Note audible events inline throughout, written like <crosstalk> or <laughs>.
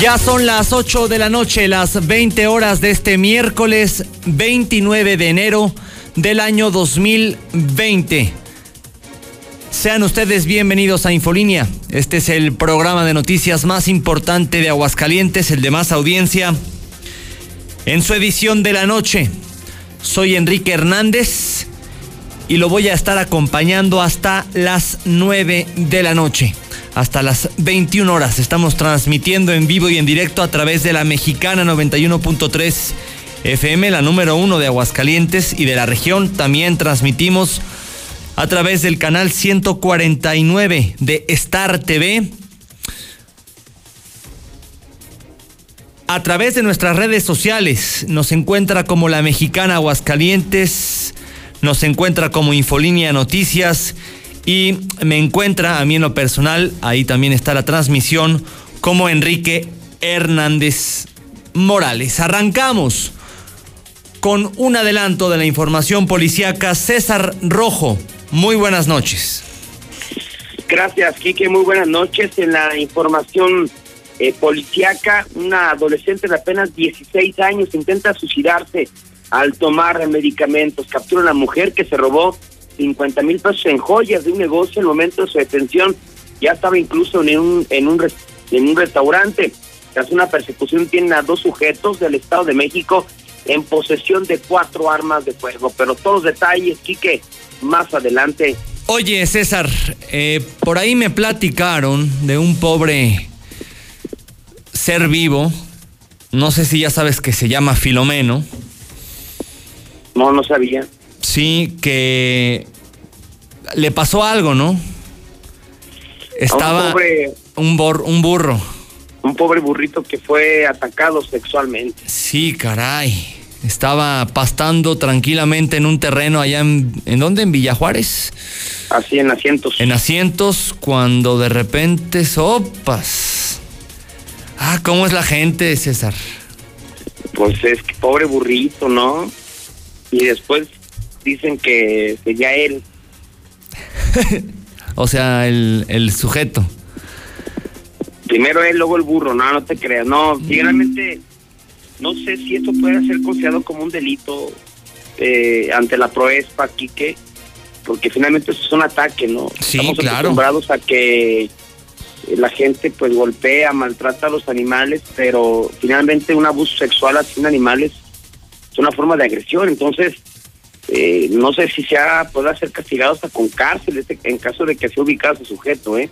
Ya son las 8 de la noche, las 20 horas de este miércoles 29 de enero del año 2020. Sean ustedes bienvenidos a Infolínea. Este es el programa de noticias más importante de Aguascalientes, el de más audiencia. En su edición de la noche, soy Enrique Hernández y lo voy a estar acompañando hasta las 9 de la noche hasta las 21 horas. Estamos transmitiendo en vivo y en directo a través de la mexicana 91.3 FM, la número uno de Aguascalientes y de la región. También transmitimos a través del canal 149 de Star TV. A través de nuestras redes sociales nos encuentra como la mexicana Aguascalientes, nos encuentra como Infolínea Noticias y me encuentra a mí en lo personal, ahí también está la transmisión, como Enrique Hernández Morales. Arrancamos con un adelanto de la información policíaca. César Rojo, muy buenas noches. Gracias, Quique, muy buenas noches. En la información eh, policíaca, una adolescente de apenas 16 años intenta suicidarse al tomar medicamentos. Captura a una mujer que se robó 50 mil pesos en joyas de un negocio en el momento de su detención. Ya estaba incluso en un, en un, en un restaurante. Tras una persecución tienen a dos sujetos del Estado de México en posesión de cuatro armas de fuego. Pero todos los detalles, Quique, más adelante. Oye, César, eh, por ahí me platicaron de un pobre ser vivo. No sé si ya sabes que se llama Filomeno. No, no sabía. Sí, que le pasó algo, ¿no? Estaba un, un burro. Un pobre burrito que fue atacado sexualmente. Sí, caray. Estaba pastando tranquilamente en un terreno allá en... ¿En dónde? ¿En Villajuárez? Así, en asientos. En asientos, cuando de repente sopas. Ah, ¿cómo es la gente, César? Pues es que pobre burrito, ¿no? Y después dicen que sería él. <laughs> o sea, el, el sujeto. Primero él, luego el burro, no, no te creas. No, finalmente, no sé si esto puede ser considerado como un delito eh, ante la proespa, Quique, porque finalmente eso es un ataque, ¿no? Sí, Estamos claro. acostumbrados a que la gente pues golpea, maltrata a los animales, pero finalmente un abuso sexual hacia animales es una forma de agresión, entonces eh, no sé si sea pueda ser castigado hasta con cárcel este, en caso de que sea ubicado ese sujeto, ¿eh?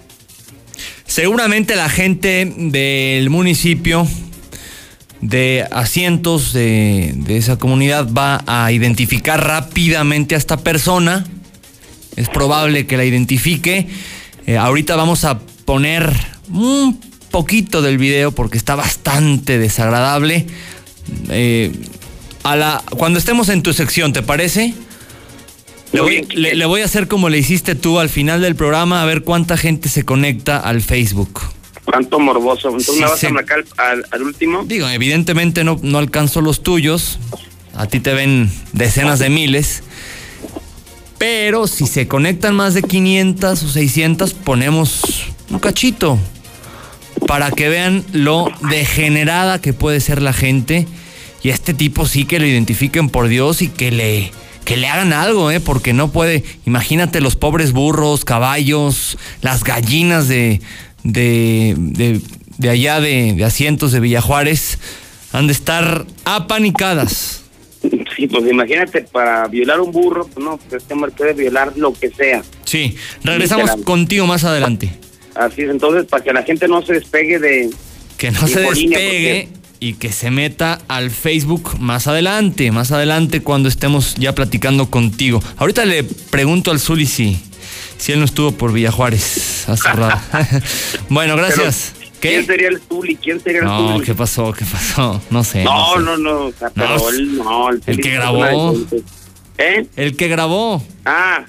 Seguramente la gente del municipio de asientos de, esa comunidad va a identificar rápidamente a esta persona. Es probable que la identifique. Eh, ahorita vamos a poner un poquito del video porque está bastante desagradable. Eh, a la, cuando estemos en tu sección, ¿te parece? Le voy, a hacer como le hiciste tú al final del programa, a ver cuánta gente se conecta al Facebook. Cuánto morboso. Entonces me vas a marcar al, último. Digo, evidentemente no, no alcanzo los tuyos. A ti te ven decenas de miles. Pero si se conectan más de 500 o 600, ponemos un cachito. Para que vean lo degenerada que puede ser la gente. Y a este tipo sí que lo identifiquen por Dios y que le que le hagan algo, ¿eh? Porque no puede. Imagínate los pobres burros, caballos, las gallinas de, de, de, de allá de, de asientos de Villajuárez han de estar apanicadas. Sí, pues imagínate, para violar un burro, pues no, pues este hombre puede violar lo que sea. Sí, regresamos contigo más adelante. Así es, entonces, para que la gente no se despegue de... Que no se despegue y que se meta al Facebook más adelante, más adelante cuando estemos ya platicando contigo. Ahorita le pregunto al Zuli si, si él no estuvo por Villajuárez hace rato. <laughs> bueno, gracias. Pero, ¿Quién sería el Zuli? ¿Quién sería el No, Zuli? ¿qué pasó? ¿Qué pasó? No sé. No, sé. no, no, o sea, pero No, él no. El, que grabó. ¿Eh? El que grabó. Ah.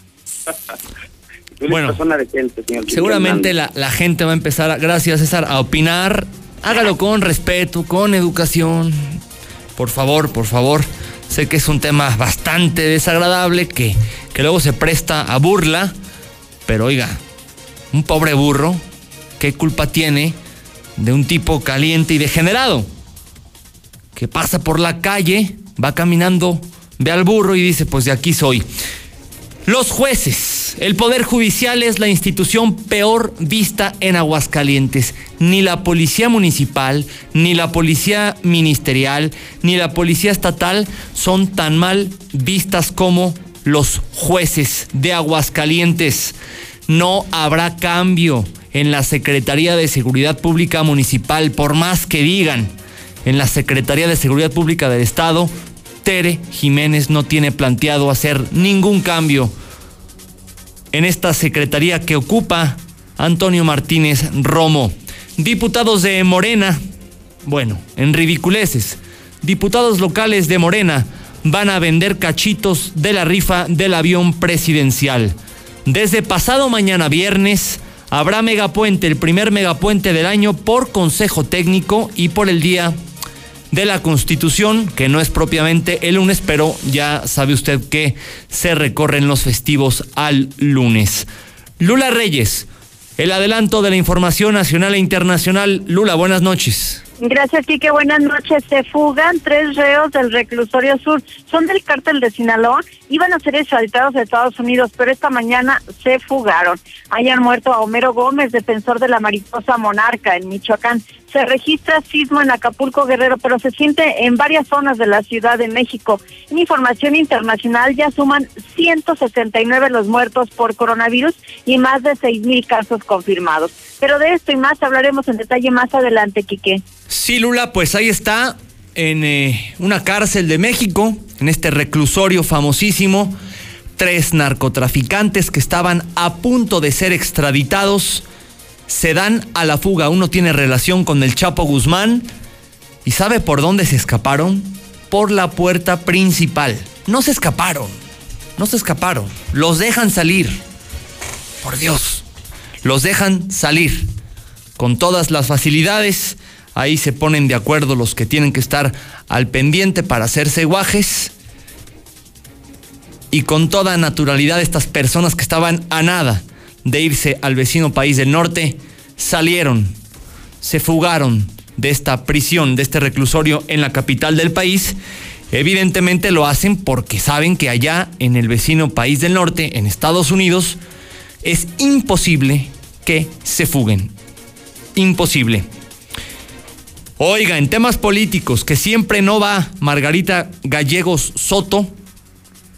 Bueno, es persona decente, señor. Zuli Seguramente la, la gente va a empezar, a- gracias César, a opinar. Hágalo con respeto, con educación. Por favor, por favor. Sé que es un tema bastante desagradable que, que luego se presta a burla. Pero oiga, un pobre burro, ¿qué culpa tiene de un tipo caliente y degenerado? Que pasa por la calle, va caminando, ve al burro y dice, pues de aquí soy. Los jueces, el Poder Judicial es la institución peor vista en Aguascalientes. Ni la Policía Municipal, ni la Policía Ministerial, ni la Policía Estatal son tan mal vistas como los jueces de Aguascalientes. No habrá cambio en la Secretaría de Seguridad Pública Municipal, por más que digan. En la Secretaría de Seguridad Pública del Estado Tere Jiménez no tiene planteado hacer ningún cambio en esta secretaría que ocupa Antonio Martínez Romo. Diputados de Morena, bueno, en ridiculeces, diputados locales de Morena van a vender cachitos de la rifa del avión presidencial. Desde pasado mañana viernes habrá megapuente, el primer megapuente del año por consejo técnico y por el día de la Constitución, que no es propiamente el lunes, pero ya sabe usted que se recorren los festivos al lunes. Lula Reyes, el adelanto de la información nacional e internacional. Lula, buenas noches. Gracias, Quique. Buenas noches. Se fugan tres reos del reclusorio sur. Son del cártel de Sinaloa. Iban a ser extraditados a Estados Unidos, pero esta mañana se fugaron. Hayan muerto a Homero Gómez, defensor de la mariposa monarca en Michoacán. Se registra sismo en Acapulco Guerrero, pero se siente en varias zonas de la Ciudad de México. Información internacional ya suman 169 los muertos por coronavirus y más de 6 mil casos confirmados. Pero de esto y más hablaremos en detalle más adelante, Quique. Sí, Lula, pues ahí está, en eh, una cárcel de México, en este reclusorio famosísimo, tres narcotraficantes que estaban a punto de ser extraditados se dan a la fuga. Uno tiene relación con el Chapo Guzmán y sabe por dónde se escaparon. Por la puerta principal. No se escaparon, no se escaparon. Los dejan salir. Por Dios, los dejan salir con todas las facilidades. Ahí se ponen de acuerdo los que tienen que estar al pendiente para hacerse guajes. Y con toda naturalidad estas personas que estaban a nada de irse al vecino país del norte salieron, se fugaron de esta prisión, de este reclusorio en la capital del país. Evidentemente lo hacen porque saben que allá en el vecino país del norte, en Estados Unidos, es imposible que se fuguen. Imposible. Oiga, en temas políticos, que siempre no va Margarita Gallegos Soto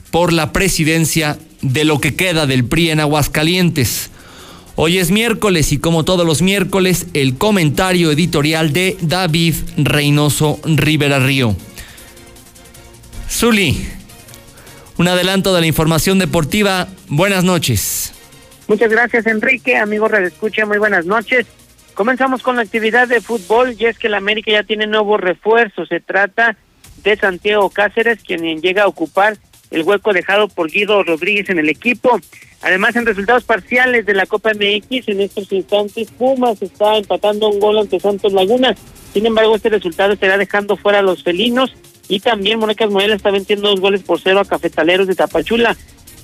por la presidencia de lo que queda del PRI en Aguascalientes. Hoy es miércoles y como todos los miércoles, el comentario editorial de David Reynoso Rivera Río. Zuli, un adelanto de la información deportiva. Buenas noches. Muchas gracias, Enrique. Amigo Red Escucha, muy buenas noches. Comenzamos con la actividad de fútbol y es que la América ya tiene nuevos refuerzos. Se trata de Santiago Cáceres, quien llega a ocupar el hueco dejado por Guido Rodríguez en el equipo. Además, en resultados parciales de la Copa MX, en estos instantes, Pumas está empatando un gol ante Santos Laguna. Sin embargo, este resultado estará dejando fuera a los felinos y también Monecas Morelia está venciendo dos goles por cero a Cafetaleros de Tapachula,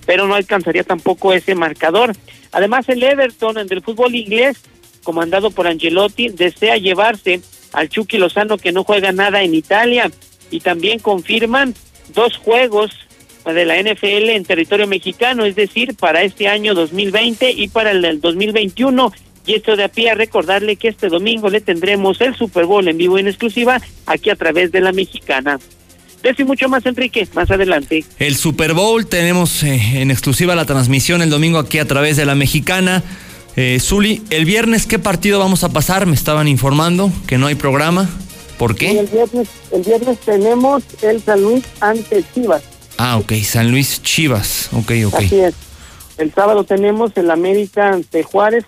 pero no alcanzaría tampoco ese marcador. Además, el Everton del fútbol inglés, comandado por Angelotti, desea llevarse al Chucky Lozano que no juega nada en Italia y también confirman dos juegos de la NFL en territorio mexicano, es decir, para este año 2020 y para el del 2021. Y esto de a pie a recordarle que este domingo le tendremos el Super Bowl en vivo en exclusiva aquí a través de la mexicana. De y mucho más, Enrique, más adelante. El Super Bowl, tenemos eh, en exclusiva la transmisión el domingo aquí a través de la mexicana. Eh, Zuli, el viernes, ¿qué partido vamos a pasar? Me estaban informando que no hay programa. ¿Por qué? el, viernes, el viernes tenemos el San Luis ante Chivas. Ah, ok, San Luis Chivas. Ok, ok. Así es. El sábado tenemos el América ante Juárez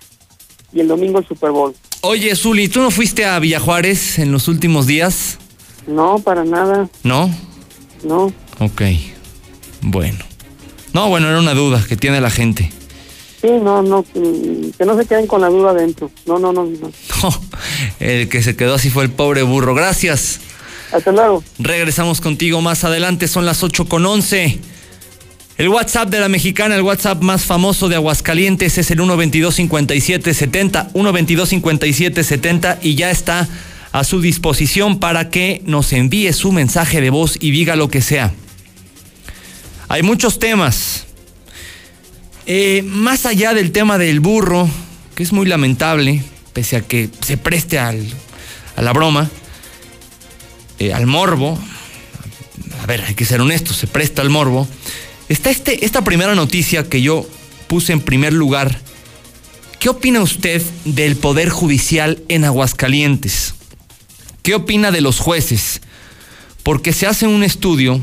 y el domingo el Super Bowl. Oye, Zuli, ¿tú no fuiste a Villajuárez en los últimos días? No, para nada. ¿No? No. Ok. Bueno. No, bueno, era una duda que tiene la gente. Sí, no, no, que no se queden con la duda adentro. No, no, no, no. <laughs> el que se quedó así fue el pobre burro. Gracias. Hasta luego. Regresamos contigo más adelante, son las 8 con 11. El WhatsApp de la mexicana, el WhatsApp más famoso de Aguascalientes es el 122-5770, 122-5770 y ya está a su disposición para que nos envíe su mensaje de voz y diga lo que sea. Hay muchos temas, eh, más allá del tema del burro, que es muy lamentable, pese a que se preste al, a la broma, eh, al morbo, a ver, hay que ser honestos, se presta al morbo, está este, esta primera noticia que yo puse en primer lugar. ¿Qué opina usted del Poder Judicial en Aguascalientes? ¿Qué opina de los jueces? Porque se hace un estudio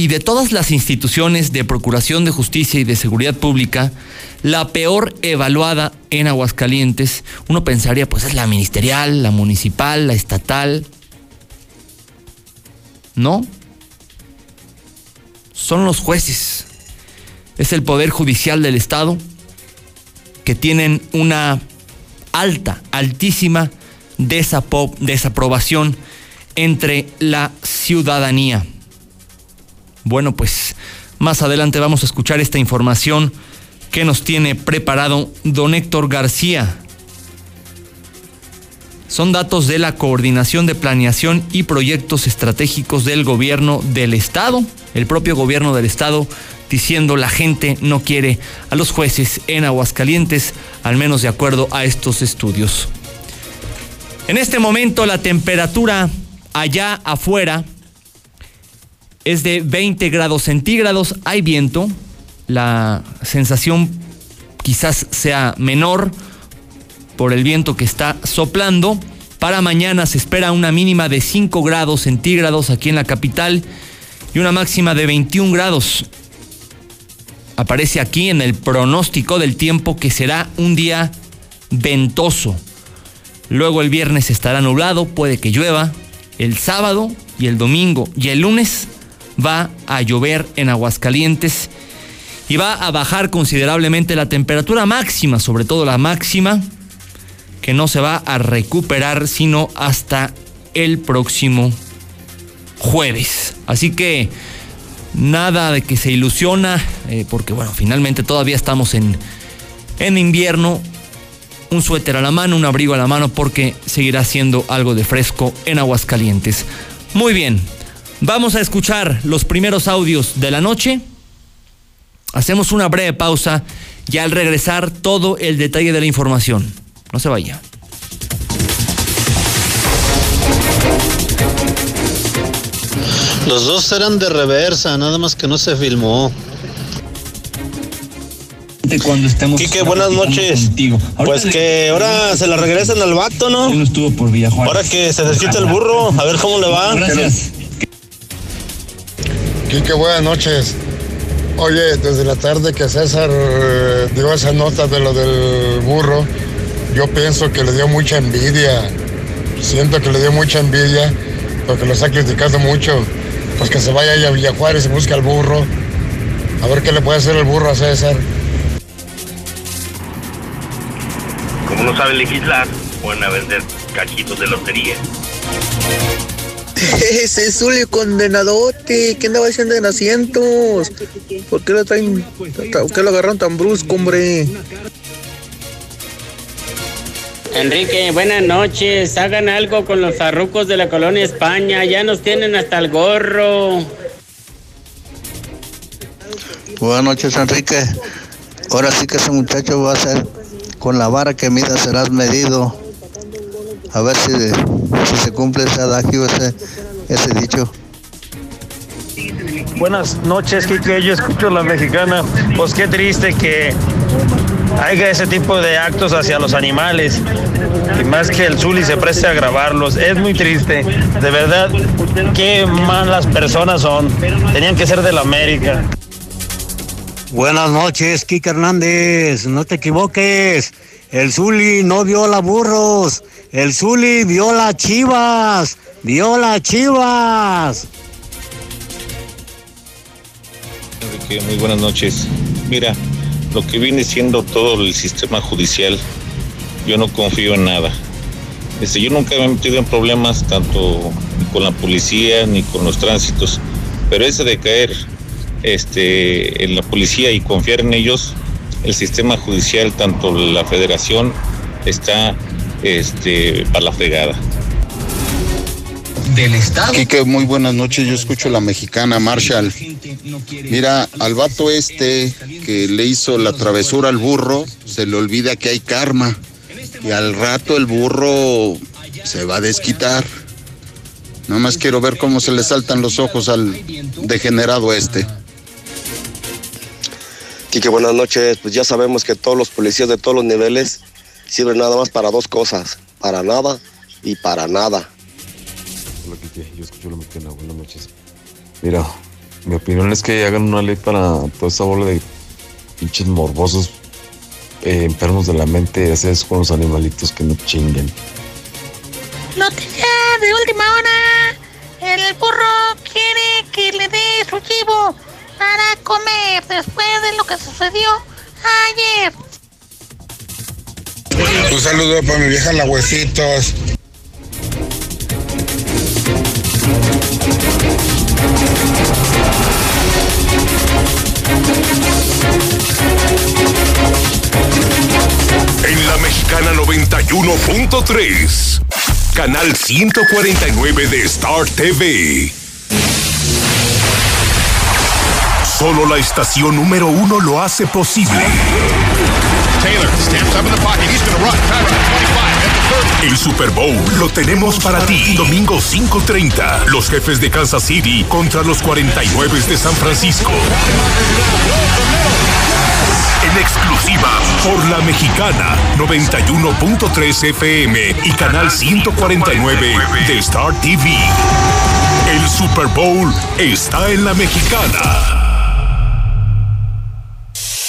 y de todas las instituciones de Procuración de Justicia y de Seguridad Pública, la peor evaluada en Aguascalientes, uno pensaría, pues es la ministerial, la municipal, la estatal. No. Son los jueces. Es el Poder Judicial del Estado que tienen una alta, altísima desaprobación entre la ciudadanía. Bueno, pues más adelante vamos a escuchar esta información que nos tiene preparado don Héctor García. Son datos de la Coordinación de Planeación y Proyectos Estratégicos del Gobierno del Estado, el propio Gobierno del Estado diciendo la gente no quiere a los jueces en Aguascalientes, al menos de acuerdo a estos estudios. En este momento la temperatura allá afuera es de 20 grados centígrados, hay viento, la sensación quizás sea menor por el viento que está soplando. Para mañana se espera una mínima de 5 grados centígrados aquí en la capital y una máxima de 21 grados. Aparece aquí en el pronóstico del tiempo que será un día ventoso. Luego el viernes estará nublado, puede que llueva. El sábado y el domingo y el lunes va a llover en Aguascalientes y va a bajar considerablemente la temperatura máxima, sobre todo la máxima, que no se va a recuperar sino hasta el próximo jueves. Así que nada de que se ilusiona, eh, porque bueno, finalmente todavía estamos en, en invierno. Un suéter a la mano, un abrigo a la mano, porque seguirá siendo algo de fresco en Aguascalientes. Muy bien, Vamos a escuchar los primeros audios de la noche. Hacemos una breve pausa y al regresar todo el detalle de la información. No se vaya. Los dos eran de reversa, nada más que no se filmó. Cuando estemos Quique, buenas noches. Pues que ahora se la regresen al vato, ¿no? no estuvo por Ahora que se desquite el burro, a ver cómo le va. Gracias. Quique, buenas noches. Oye, desde la tarde que César eh, dio esa nota de lo del burro, yo pienso que le dio mucha envidia. Siento que le dio mucha envidia porque lo está criticando mucho. Pues que se vaya a Villajuárez y busque al burro. A ver qué le puede hacer el burro a César. Como no sabe legislar, pueden vender cachitos de lotería. <laughs> Ese Zulio condenadote, ¿qué andaba haciendo en asientos? ¿Por qué lo traen, por qué lo agarraron tan brusco, hombre? Enrique, buenas noches. Hagan algo con los farrucos de la colonia España. Ya nos tienen hasta el gorro. Buenas noches, Enrique. Ahora sí que ese muchacho va a ser con la vara que mida serás medido. A ver si, si se cumple ese adagio, ese, ese dicho. Buenas noches, Kike. Yo escucho la mexicana. Pues qué triste que haya ese tipo de actos hacia los animales. Y más que el Zuli se preste a grabarlos. Es muy triste. De verdad, qué malas personas son. Tenían que ser de la América. Buenas noches, Kike Hernández. No te equivoques. El Zuli no viola burros. El Zuli viola chivas. Viola chivas. Enrique, muy buenas noches. Mira, lo que viene siendo todo el sistema judicial, yo no confío en nada. Este, yo nunca me he metido en problemas tanto con la policía ni con los tránsitos, pero ese de caer este, en la policía y confiar en ellos, el sistema judicial, tanto la federación, está este, para la fregada. Del Estado. Quique, muy buenas noches. Yo escucho la mexicana Marshall. Mira, al vato este que le hizo la travesura al burro, se le olvida que hay karma. Y al rato el burro se va a desquitar. Nada más quiero ver cómo se le saltan los ojos al degenerado este. Quique, buenas noches. Pues ya sabemos que todos los policías de todos los niveles sirven nada más para dos cosas, para nada y para nada. Hola. Yo escucho la mexicana. Buenas noches. Mira, mi opinión es que hagan una ley para toda esa bola de pinches morbosos eh, enfermos de la mente y hacer eso con los animalitos que no chinguen. Noticia de última hora. El burro quiere que le dé su chivo para comer después de lo que sucedió ayer. Un saludo para mi vieja La Huesitos. En la mexicana 91.3, canal 149 de Star TV. Solo la estación número uno lo hace posible. El Super Bowl lo tenemos para ti. Domingo 5:30. Los jefes de Kansas City contra los 49 de San Francisco. En exclusiva por la mexicana 91.3 FM y canal 149 de Star TV. El Super Bowl está en la mexicana.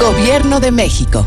Gobierno de México.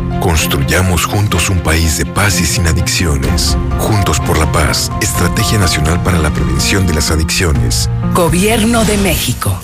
Construyamos juntos un país de paz y sin adicciones. Juntos por la paz, Estrategia Nacional para la Prevención de las Adicciones. Gobierno de México.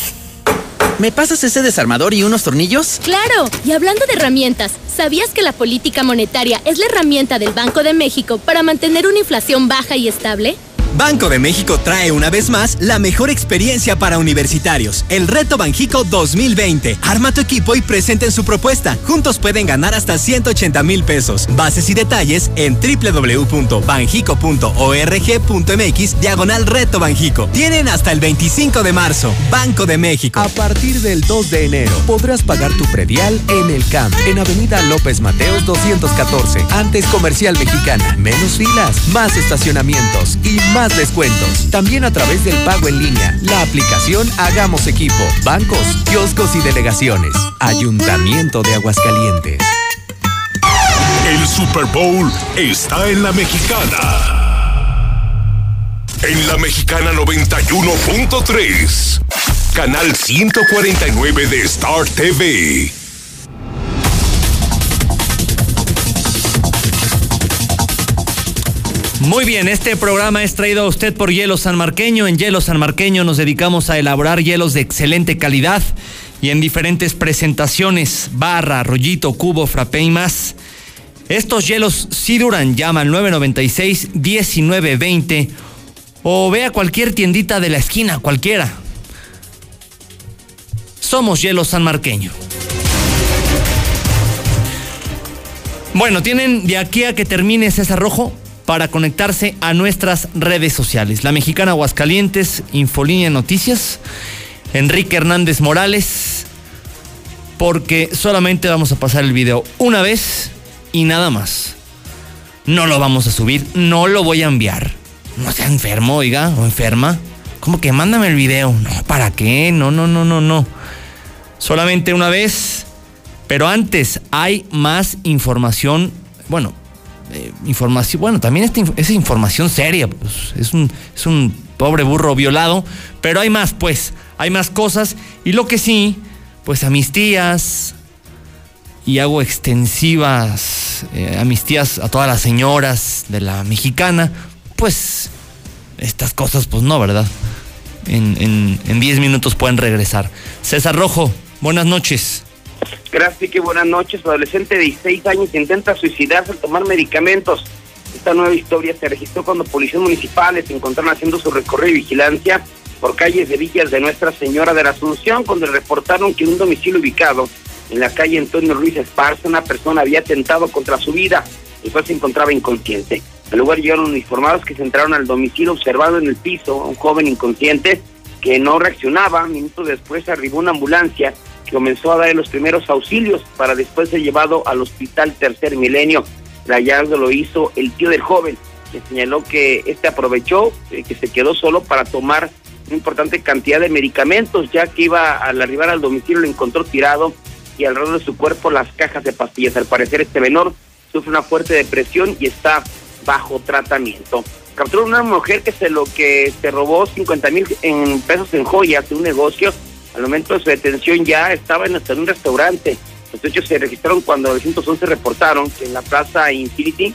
¿Me pasas ese desarmador y unos tornillos? Claro, y hablando de herramientas, ¿sabías que la política monetaria es la herramienta del Banco de México para mantener una inflación baja y estable? Banco de México trae una vez más la mejor experiencia para universitarios, el Reto Banjico 2020. Arma tu equipo y presenten su propuesta. Juntos pueden ganar hasta 180 mil pesos. Bases y detalles en www.banjico.org.mx diagonal Reto Banjico. Tienen hasta el 25 de marzo. Banco de México. A partir del 2 de enero podrás pagar tu predial en el CAMP, en Avenida López Mateos 214, antes Comercial Mexicana. Menos filas, más estacionamientos y más descuentos. También a través del pago en línea, la aplicación Hagamos Equipo, bancos, kioscos y delegaciones. Ayuntamiento de Aguascalientes. El Super Bowl está en la mexicana. En la mexicana 91.3. Canal 149 de Star TV. Muy bien, este programa es traído a usted por Hielo San Marqueño. En Hielo San Marqueño nos dedicamos a elaborar hielos de excelente calidad y en diferentes presentaciones, barra, rollito, cubo, frappé y más. Estos hielos sí duran, llama al 996-1920 o ve a cualquier tiendita de la esquina, cualquiera. Somos Hielo San Marqueño. Bueno, tienen de aquí a que termine César Rojo para conectarse a nuestras redes sociales. La Mexicana Aguascalientes, Infolínea Noticias, Enrique Hernández Morales, porque solamente vamos a pasar el video una vez y nada más. No lo vamos a subir, no lo voy a enviar. No sea enfermo, oiga, o enferma. ¿Cómo que mándame el video? No, ¿para qué? No, no, no, no, no. Solamente una vez. Pero antes hay más información. Bueno, eh, información, bueno, también esta, es información seria, pues, es, un, es un pobre burro violado, pero hay más, pues, hay más cosas. Y lo que sí, pues a mis tías, y hago extensivas eh, amnistías a todas las señoras de la mexicana, pues estas cosas, pues no, ¿verdad? En 10 minutos pueden regresar. César Rojo, buenas noches. Gracias, que buenas noches. Adolescente de 16 años intenta suicidarse al tomar medicamentos. Esta nueva historia se registró cuando policías municipales se encontraron haciendo su recorrido y vigilancia por calles de villas de Nuestra Señora de la Asunción, cuando reportaron que en un domicilio ubicado en la calle Antonio Ruiz Esparza, una persona había atentado contra su vida y pues se encontraba inconsciente. Al lugar llegaron uniformados que se entraron al domicilio observando en el piso a un joven inconsciente que no reaccionaba. Minutos después arribó una ambulancia comenzó a dar los primeros auxilios para después ser llevado al hospital Tercer Milenio. El lo hizo el tío del joven, que señaló que este aprovechó eh, que se quedó solo para tomar una importante cantidad de medicamentos, ya que iba al arribar al domicilio lo encontró tirado y alrededor de su cuerpo las cajas de pastillas. Al parecer este menor sufre una fuerte depresión y está bajo tratamiento. Capturó una mujer que se lo que se robó 50 mil en pesos en joyas de un negocio al momento de su detención ya estaba en, un restaurante. Los hechos se registraron cuando los 111 reportaron que en la plaza Infinity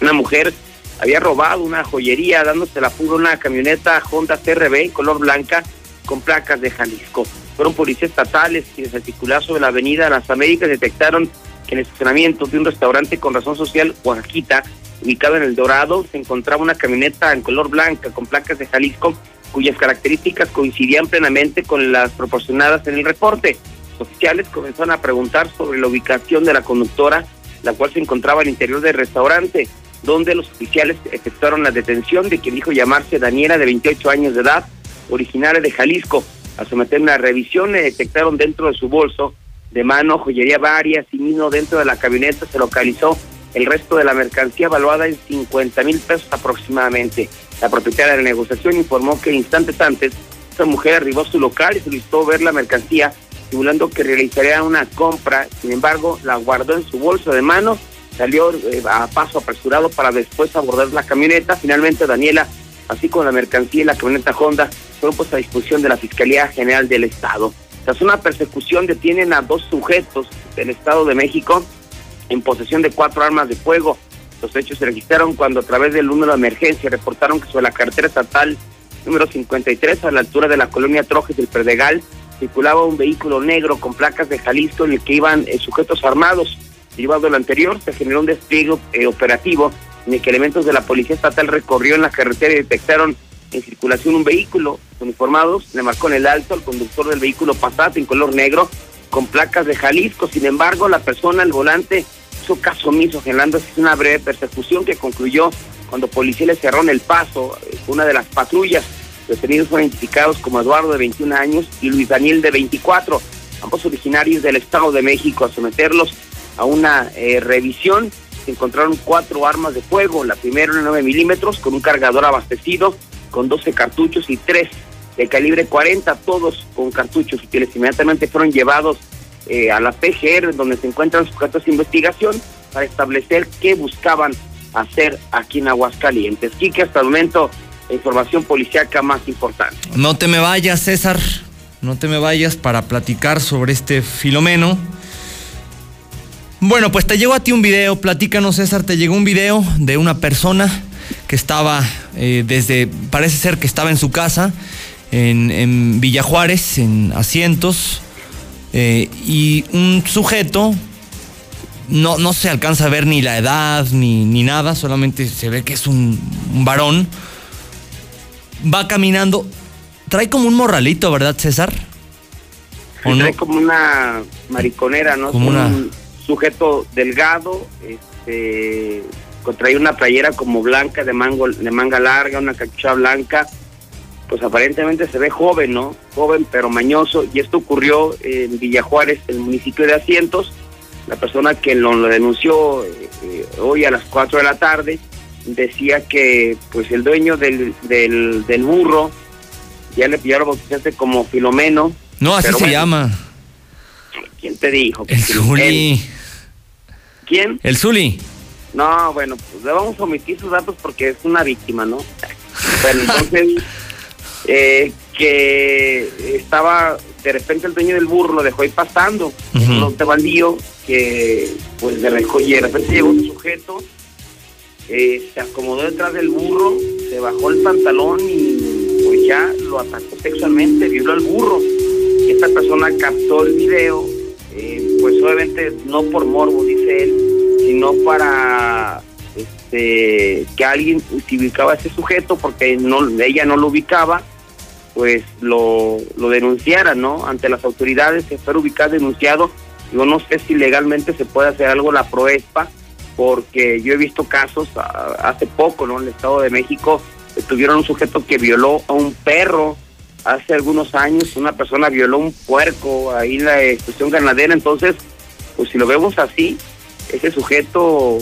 una mujer había robado una joyería dándose la fuga una camioneta Honda CRB color blanca con placas de Jalisco. Fueron policías estatales quienes al sobre la avenida Las Américas detectaron que en el estacionamiento de un restaurante con razón social Oaxaquita, ubicado en El Dorado, se encontraba una camioneta en color blanca con placas de Jalisco cuyas características coincidían plenamente con las proporcionadas en el reporte. Oficiales comenzaron a preguntar sobre la ubicación de la conductora, la cual se encontraba al interior del restaurante, donde los oficiales efectuaron la detención de quien dijo llamarse Daniela, de 28 años de edad, originaria de Jalisco. Al someter una revisión, detectaron dentro de su bolso de mano joyería varias y mismo dentro de la camioneta se localizó el resto de la mercancía evaluada en 50 mil pesos aproximadamente. La propietaria de la negociación informó que instantes antes, esta mujer arribó a su local y solicitó ver la mercancía, simulando que realizaría una compra. Sin embargo, la guardó en su bolso de mano, salió eh, a paso apresurado para después abordar la camioneta. Finalmente, Daniela, así como la mercancía y la camioneta Honda, fueron puestas a disposición de la Fiscalía General del Estado. Tras una persecución, detienen a dos sujetos del Estado de México en posesión de cuatro armas de fuego. Los hechos se registraron cuando a través del número de emergencia reportaron que sobre la carretera estatal número 53 a la altura de la colonia Trojes del Perdegal circulaba un vehículo negro con placas de Jalisco en el que iban eh, sujetos armados. Derivado lo anterior, se generó un despliegue eh, operativo en el que elementos de la Policía Estatal recorrió en la carretera y detectaron en circulación un vehículo. Uniformados le marcó en el alto al conductor del vehículo Passat en color negro con placas de Jalisco. Sin embargo, la persona al volante hizo caso omiso, generando una breve persecución que concluyó cuando policías le cerraron el paso. eh, Una de las patrullas detenidos fueron identificados como Eduardo de 21 años y Luis Daniel de 24, ambos originarios del Estado de México. A someterlos a una eh, revisión se encontraron cuatro armas de fuego, la primera una 9 milímetros con un cargador abastecido con 12 cartuchos y tres de calibre 40, todos con cartuchos útiles. Inmediatamente fueron llevados eh, a la PGR, donde se encuentran sujetos de investigación, para establecer qué buscaban hacer aquí en Aguascalientes. Quique, hasta el momento, información policíaca más importante. No te me vayas, César. No te me vayas para platicar sobre este Filomeno. Bueno, pues te llegó a ti un video. Platícanos, César. Te llegó un video de una persona que estaba eh, desde. Parece ser que estaba en su casa, en, en Villa Juárez, en asientos. Eh, y un sujeto. No, no se alcanza a ver ni la edad ni, ni nada, solamente se ve que es un, un varón va caminando. Trae como un morralito, ¿verdad, César? Trae como una mariconera, ¿no? Como una- un sujeto delgado, este, trae una playera como blanca de mango, de manga larga, una cachucha blanca. Pues aparentemente se ve joven, ¿no? Joven pero mañoso. Y esto ocurrió en Villa Juárez, el municipio de Asientos. La persona que lo, lo denunció eh, eh, hoy a las 4 de la tarde decía que pues el dueño del, del, del burro ya le pillaron bautizarse como Filomeno. No, así se bueno, llama. ¿Quién te dijo? El Zuli. ¿Quién? El Zuli. No, bueno, pues le vamos a omitir sus datos porque es una víctima, ¿no? Bueno, entonces, <laughs> eh, que estaba, de repente el dueño del burro lo dejó ahí pasando, en un lote baldío, que pues de, y de repente llegó un sujeto, eh, se acomodó detrás del burro, se bajó el pantalón y pues ya lo atacó sexualmente, violó al burro. Esta persona captó el video, eh, pues obviamente no por morbo, dice él, sino para este que alguien si ubicaba a ese sujeto porque no ella no lo ubicaba pues lo, lo denunciara no ante las autoridades fuera ubicado denunciado. Yo no sé si legalmente se puede hacer algo la proespa porque yo he visto casos hace poco no en el estado de México eh, tuvieron un sujeto que violó a un perro. Hace algunos años una persona violó un puerco ahí en la estación ganadera entonces pues si lo vemos así ese sujeto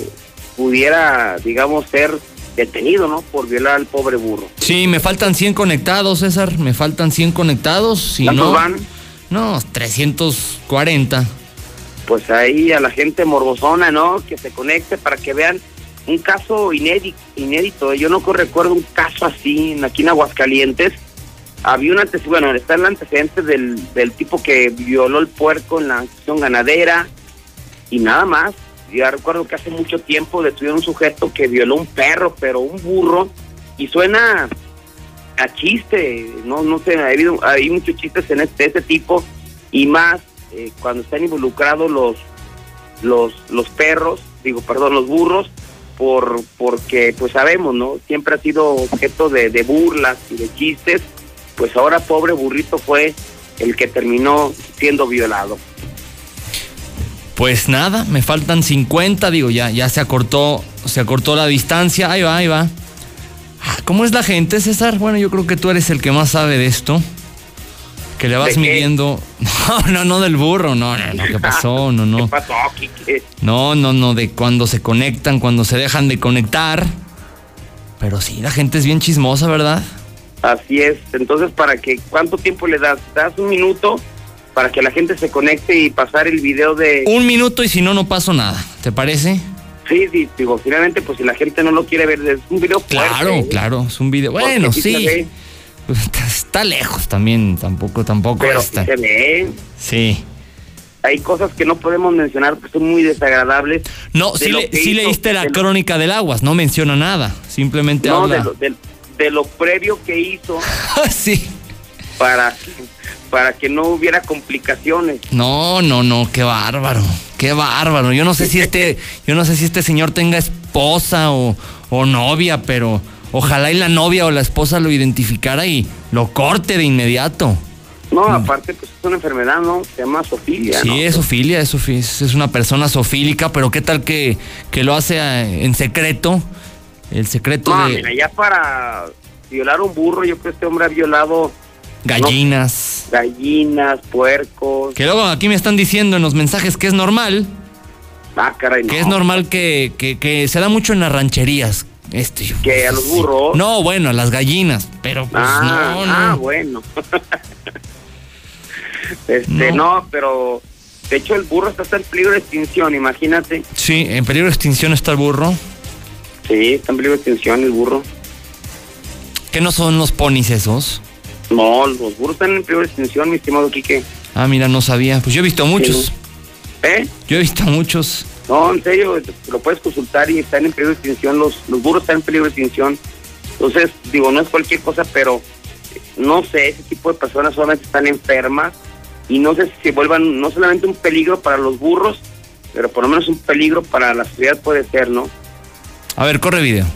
pudiera, digamos, ser detenido, ¿no? Por violar al pobre burro. Sí, me faltan 100 conectados, César. Me faltan 100 conectados. Si ¿Cuántos no, van? No, 340. Pues ahí a la gente morbosona, ¿no? Que se conecte para que vean un caso inédito. inédito. Yo no recuerdo un caso así aquí en Aguascalientes. Había un antecedente, bueno, está el antecedente del, del tipo que violó el puerco en la acción ganadera y nada más. Yo recuerdo que hace mucho tiempo detuvieron un sujeto que violó un perro, pero un burro, y suena a chiste, no no sé, ha habido, hay muchos chistes en este, este tipo, y más eh, cuando están involucrados los, los, los perros, digo, perdón, los burros, por porque pues sabemos, ¿no? Siempre ha sido objeto de, de burlas y de chistes, pues ahora pobre burrito fue el que terminó siendo violado. Pues nada, me faltan 50, digo, ya, ya se acortó, se acortó la distancia. Ahí va, ahí va. Ah, ¿Cómo es la gente, César? Bueno, yo creo que tú eres el que más sabe de esto. Que le vas ¿De qué? midiendo. <laughs> No, no, no del burro, no, no, no, ¿qué pasó? No, no. <laughs> ¿Qué pasó, Quique? No, no, no, de cuando se conectan, cuando se dejan de conectar. Pero sí, la gente es bien chismosa, ¿verdad? Así es. Entonces, ¿para que cuánto tiempo le das? ¿Das un minuto para que la gente se conecte y pasar el video de... Un minuto y si no, no paso nada. ¿Te parece? Sí, sí, digo, finalmente, pues si la gente no lo quiere ver, es un video Claro, fuerte, ¿eh? claro, es un video. Porque Bueno, sí. Pues, <laughs> está, está lejos también, tampoco, tampoco Pero está. sí se ve. Sí. hay cosas que no podemos mencionar que son muy desagradables. No, de sí, le- leíste la crónica del aguas, no menciona nada, simplemente No, habla. de lo, de- de lo previo que hizo <laughs> sí. para, para que no hubiera complicaciones. No, no, no, qué bárbaro, qué bárbaro. Yo no sé si este, <laughs> yo no sé si este señor tenga esposa o, o novia, pero ojalá y la novia o la esposa lo identificara y lo corte de inmediato. No, aparte, pues es una enfermedad, ¿no? Se llama sofilia, Sí, ¿no? es sofilia, es, es una persona sofílica, pero qué tal que, que lo hace eh, en secreto. El secreto No, de mira, ya para violar un burro, yo creo que este hombre ha violado gallinas. gallinas, puercos. Que luego aquí me están diciendo en los mensajes que es normal. Ah, caray, Que no. es normal que, que- que se da mucho en las rancherías. Este, Que a los burros. No, bueno, a las gallinas. Pero pues ah, no, no. ah, bueno. <laughs> este, no. pero de hecho el burro está hasta en peligro de extinción, imagínate. Sí, en peligro de extinción está el burro. Sí, está en peligro de extinción el burro. ¿Qué no son los ponis esos? No, los burros están en peligro de extinción, mi estimado Quique. Ah, mira, no sabía. Pues yo he visto muchos. ¿Eh? Yo he visto muchos. No, en serio, lo puedes consultar y están en peligro de extinción, los, los burros están en peligro de extinción. Entonces, digo, no es cualquier cosa, pero no sé, ese tipo de personas solamente están enfermas y no sé si se vuelvan no solamente un peligro para los burros, pero por lo menos un peligro para la sociedad puede ser, ¿no? A ver, corre video.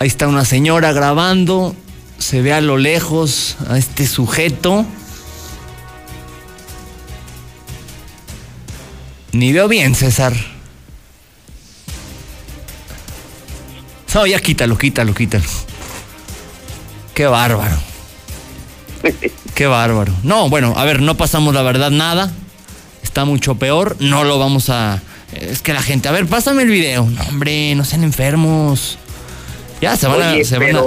Ahí está una señora grabando. Se ve a lo lejos a este sujeto. Ni veo bien, César. No, ya quítalo, quítalo, quítalo. Qué bárbaro. Qué bárbaro. No, bueno, a ver, no pasamos la verdad nada. Está mucho peor. No lo vamos a. Es que la gente, a ver, pásame el video. No, hombre, no sean enfermos. Ya se van Oye, a. Se van a.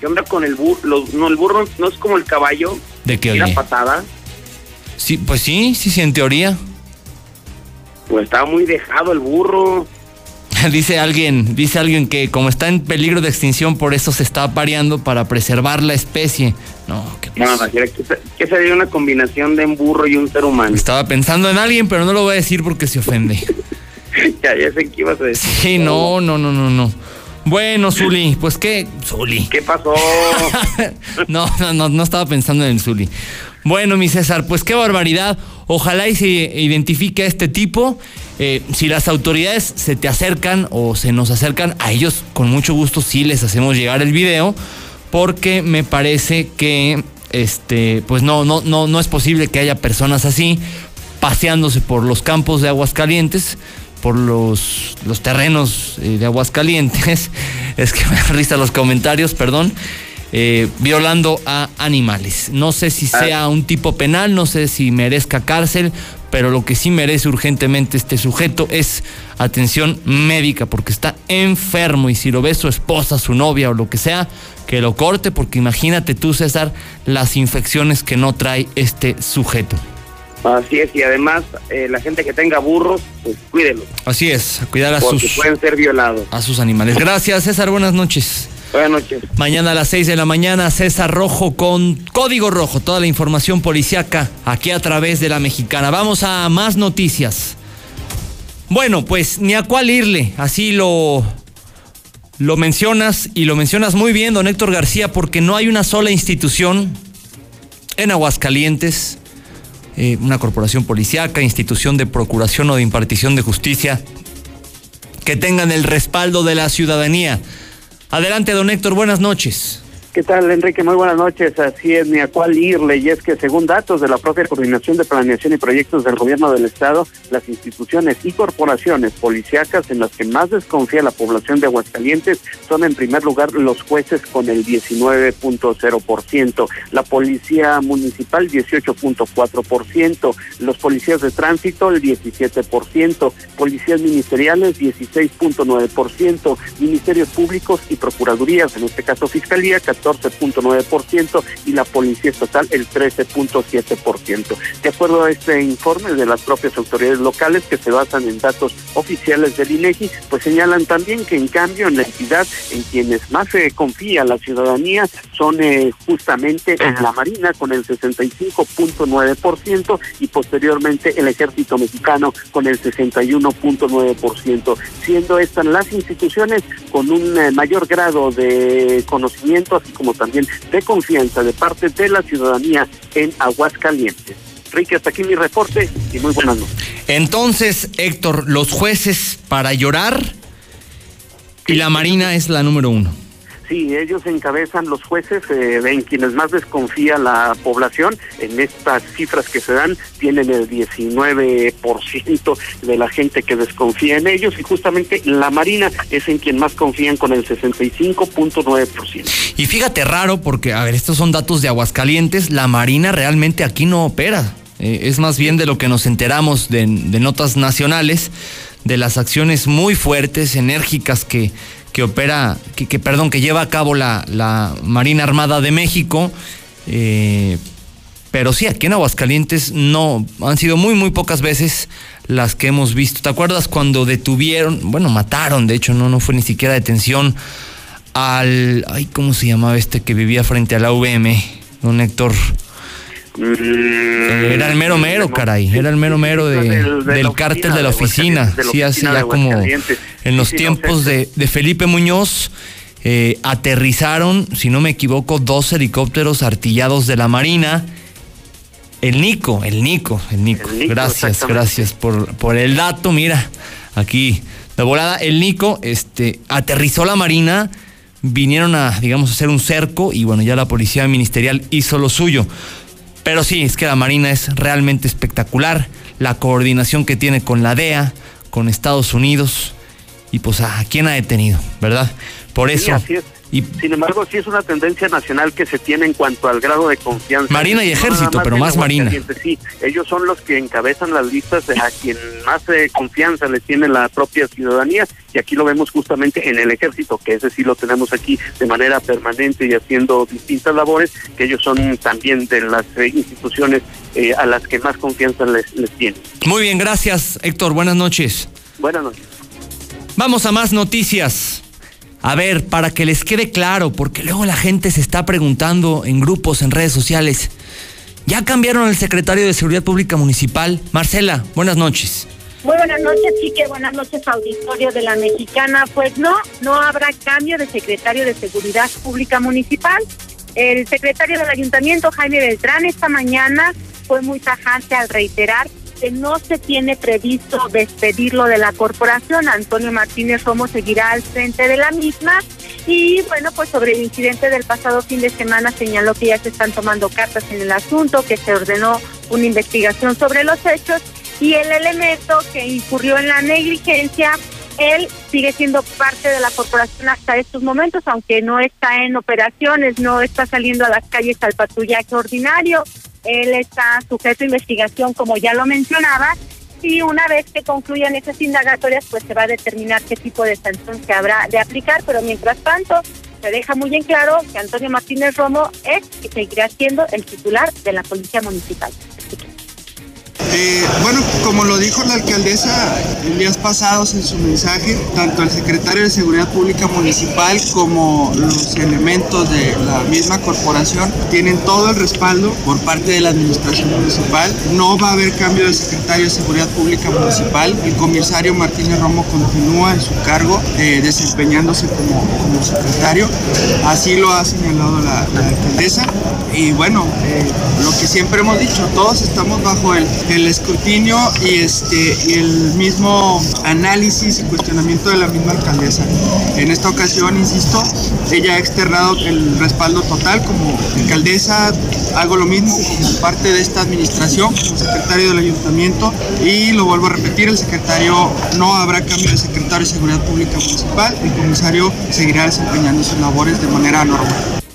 ¿Qué onda con el burro? no, el burro no es como el caballo. ¿De qué oye? patada. Sí, pues sí, sí, sí, en teoría. Pues estaba muy dejado el burro. <laughs> dice alguien, dice alguien que como está en peligro de extinción, por eso se está apareando para preservar la especie. No, ¿qué No, que, se- que sería una combinación de un burro y un ser humano. Estaba pensando en alguien, pero no lo voy a decir porque se ofende. <laughs> ya, ya sé qué ibas a decir. Sí, no, no, no, no, no. Bueno, Zuli, pues qué. Zuli. ¿Qué pasó? <laughs> no, no, no, no estaba pensando en el Zuli. Bueno, mi César, pues qué barbaridad. Ojalá y se identifique a este tipo. Eh, si las autoridades se te acercan o se nos acercan, a ellos con mucho gusto sí les hacemos llegar el video. Porque me parece que este, pues no, no, no, no es posible que haya personas así paseándose por los campos de Aguascalientes, por los, los terrenos eh, de Aguascalientes. <laughs> Es que me risa los comentarios, perdón. eh, violando a animales. No sé si sea un tipo penal, no sé si merezca cárcel, pero lo que sí merece urgentemente este sujeto es atención médica porque está enfermo y si lo ve su esposa, su novia o lo que sea, que lo corte porque imagínate tú, César, las infecciones que no trae este sujeto. Así es, y además eh, la gente que tenga burros, pues cuídelos, Así es, a cuidar a porque sus, pueden ser violados. a sus animales. Gracias, César, buenas noches. Buenas noches. Mañana a las 6 de la mañana, César Rojo con Código Rojo, toda la información policiaca aquí a través de la mexicana. Vamos a más noticias. Bueno, pues ni a cuál irle, así lo, lo mencionas y lo mencionas muy bien, don Héctor García, porque no hay una sola institución en Aguascalientes, eh, una corporación policiaca, institución de procuración o de impartición de justicia, que tengan el respaldo de la ciudadanía. Adelante, don Héctor, buenas noches. ¿Qué tal, Enrique? Muy buenas noches. Así es, ni a cuál irle. Y es que, según datos de la propia Coordinación de Planeación y Proyectos del Gobierno del Estado, las instituciones y corporaciones policíacas en las que más desconfía la población de Aguascalientes son, en primer lugar, los jueces con el 19.0%, la Policía Municipal 18.4%, los policías de tránsito el 17%, policías ministeriales 16.9%, ministerios públicos y procuradurías, en este caso Fiscalía 14 14.9% y la Policía Estatal el 13.7%. De acuerdo a este informe de las propias autoridades locales que se basan en datos oficiales del INEGI, pues señalan también que en cambio en la entidad en quienes más se confía la ciudadanía son eh, justamente en la Marina con el 65.9% y posteriormente el Ejército Mexicano con el 61.9%, siendo estas las instituciones con un eh, mayor grado de conocimiento, así como también de confianza de parte de la ciudadanía en Aguascalientes. Ricky, hasta aquí mi reporte y muy buenas noches. Entonces, Héctor, los jueces para llorar y la Marina es la número uno. Sí, ellos encabezan los jueces, eh, en quienes más desconfía la población. En estas cifras que se dan, tienen el 19% de la gente que desconfía en ellos y justamente la Marina es en quien más confían con el 65.9%. Y fíjate raro porque, a ver, estos son datos de Aguascalientes, la Marina realmente aquí no opera. Eh, es más bien de lo que nos enteramos de, de notas nacionales, de las acciones muy fuertes, enérgicas que que opera, que, perdón, que lleva a cabo la, la Marina Armada de México. Eh, pero sí, aquí en Aguascalientes no, han sido muy, muy pocas veces las que hemos visto. ¿Te acuerdas cuando detuvieron, bueno, mataron, de hecho, no, no fue ni siquiera detención al, ay, ¿cómo se llamaba este que vivía frente a la UVM? Don Héctor. Mm, Era el mero mero, caray. Era el mero mero de, del cártel de la oficina. Sí, hace ya como en los tiempos de, de Felipe Muñoz. Eh, aterrizaron, si no me equivoco, dos helicópteros artillados de la Marina. El Nico, el Nico, el Nico. gracias, gracias por, por el dato. Mira, aquí, de volada, el Nico este, aterrizó la Marina, vinieron a, digamos, hacer un cerco y bueno, ya la policía ministerial hizo lo suyo. Pero sí, es que la Marina es realmente espectacular, la coordinación que tiene con la DEA, con Estados Unidos, y pues a quién ha detenido, ¿verdad? Por eso. Sí, así es. Y, Sin embargo, sí es una tendencia nacional que se tiene en cuanto al grado de confianza. Marina y ejército, pero más Marina. Sí, ellos son los que encabezan las listas de a quien más eh, confianza le tiene la propia ciudadanía y aquí lo vemos justamente en el ejército, que ese sí lo tenemos aquí de manera permanente y haciendo distintas labores, que ellos son también de las eh, instituciones eh, a las que más confianza les, les tiene. Muy bien, gracias Héctor, buenas noches. Buenas noches. Vamos a más noticias. A ver, para que les quede claro, porque luego la gente se está preguntando en grupos, en redes sociales. ¿Ya cambiaron el secretario de Seguridad Pública Municipal? Marcela, buenas noches. Muy buenas noches, Chique. Buenas noches, auditorio de la Mexicana. Pues no, no habrá cambio de secretario de Seguridad Pública Municipal. El secretario del Ayuntamiento, Jaime Beltrán, esta mañana fue muy tajante al reiterar que no se tiene previsto despedirlo de la corporación. Antonio Martínez Romo seguirá al frente de la misma. Y bueno, pues sobre el incidente del pasado fin de semana señaló que ya se están tomando cartas en el asunto, que se ordenó una investigación sobre los hechos y el elemento que incurrió en la negligencia, él sigue siendo parte de la corporación hasta estos momentos, aunque no está en operaciones, no está saliendo a las calles al patrullaje ordinario, él está sujeto a investigación, como ya lo mencionaba, y una vez que concluyan esas indagatorias, pues se va a determinar qué tipo de sanción se habrá de aplicar, pero mientras tanto, se deja muy en claro que Antonio Martínez Romo es y seguirá siendo el titular de la Policía Municipal. Eh, bueno, como lo dijo la alcaldesa en días pasados en su mensaje, tanto el secretario de Seguridad Pública Municipal como los elementos de la misma corporación tienen todo el respaldo por parte de la administración municipal. No va a haber cambio de secretario de Seguridad Pública Municipal. El comisario Martínez Romo continúa en su cargo, eh, desempeñándose como, como, secretario. Así lo ha señalado la, alcaldesa. Y bueno, eh, lo que siempre hemos dicho, todos estamos bajo el el escrutinio y, este, y el mismo análisis y cuestionamiento de la misma alcaldesa. En esta ocasión, insisto, ella ha externado el respaldo total como alcaldesa, hago lo mismo como parte de esta administración, como secretario del ayuntamiento y lo vuelvo a repetir, el secretario no habrá cambio de secretario de Seguridad Pública Municipal, el comisario seguirá desempeñando sus labores de manera normal.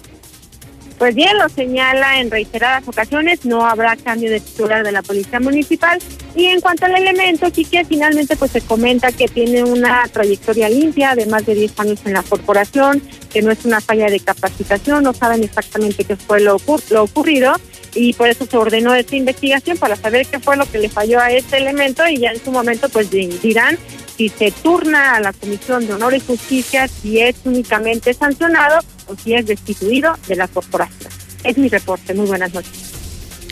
Pues bien, lo señala en reiteradas ocasiones, no habrá cambio de titular de la Policía Municipal. Y en cuanto al elemento, que finalmente pues se comenta que tiene una trayectoria limpia de más de 10 años en la corporación, que no es una falla de capacitación, no saben exactamente qué fue lo, lo ocurrido. Y por eso se ordenó esta investigación para saber qué fue lo que le falló a este elemento. Y ya en su momento pues dirán si se turna a la Comisión de Honor y Justicia, si es únicamente sancionado o si es destituido de la corporación. Es mi reporte. Muy buenas noches.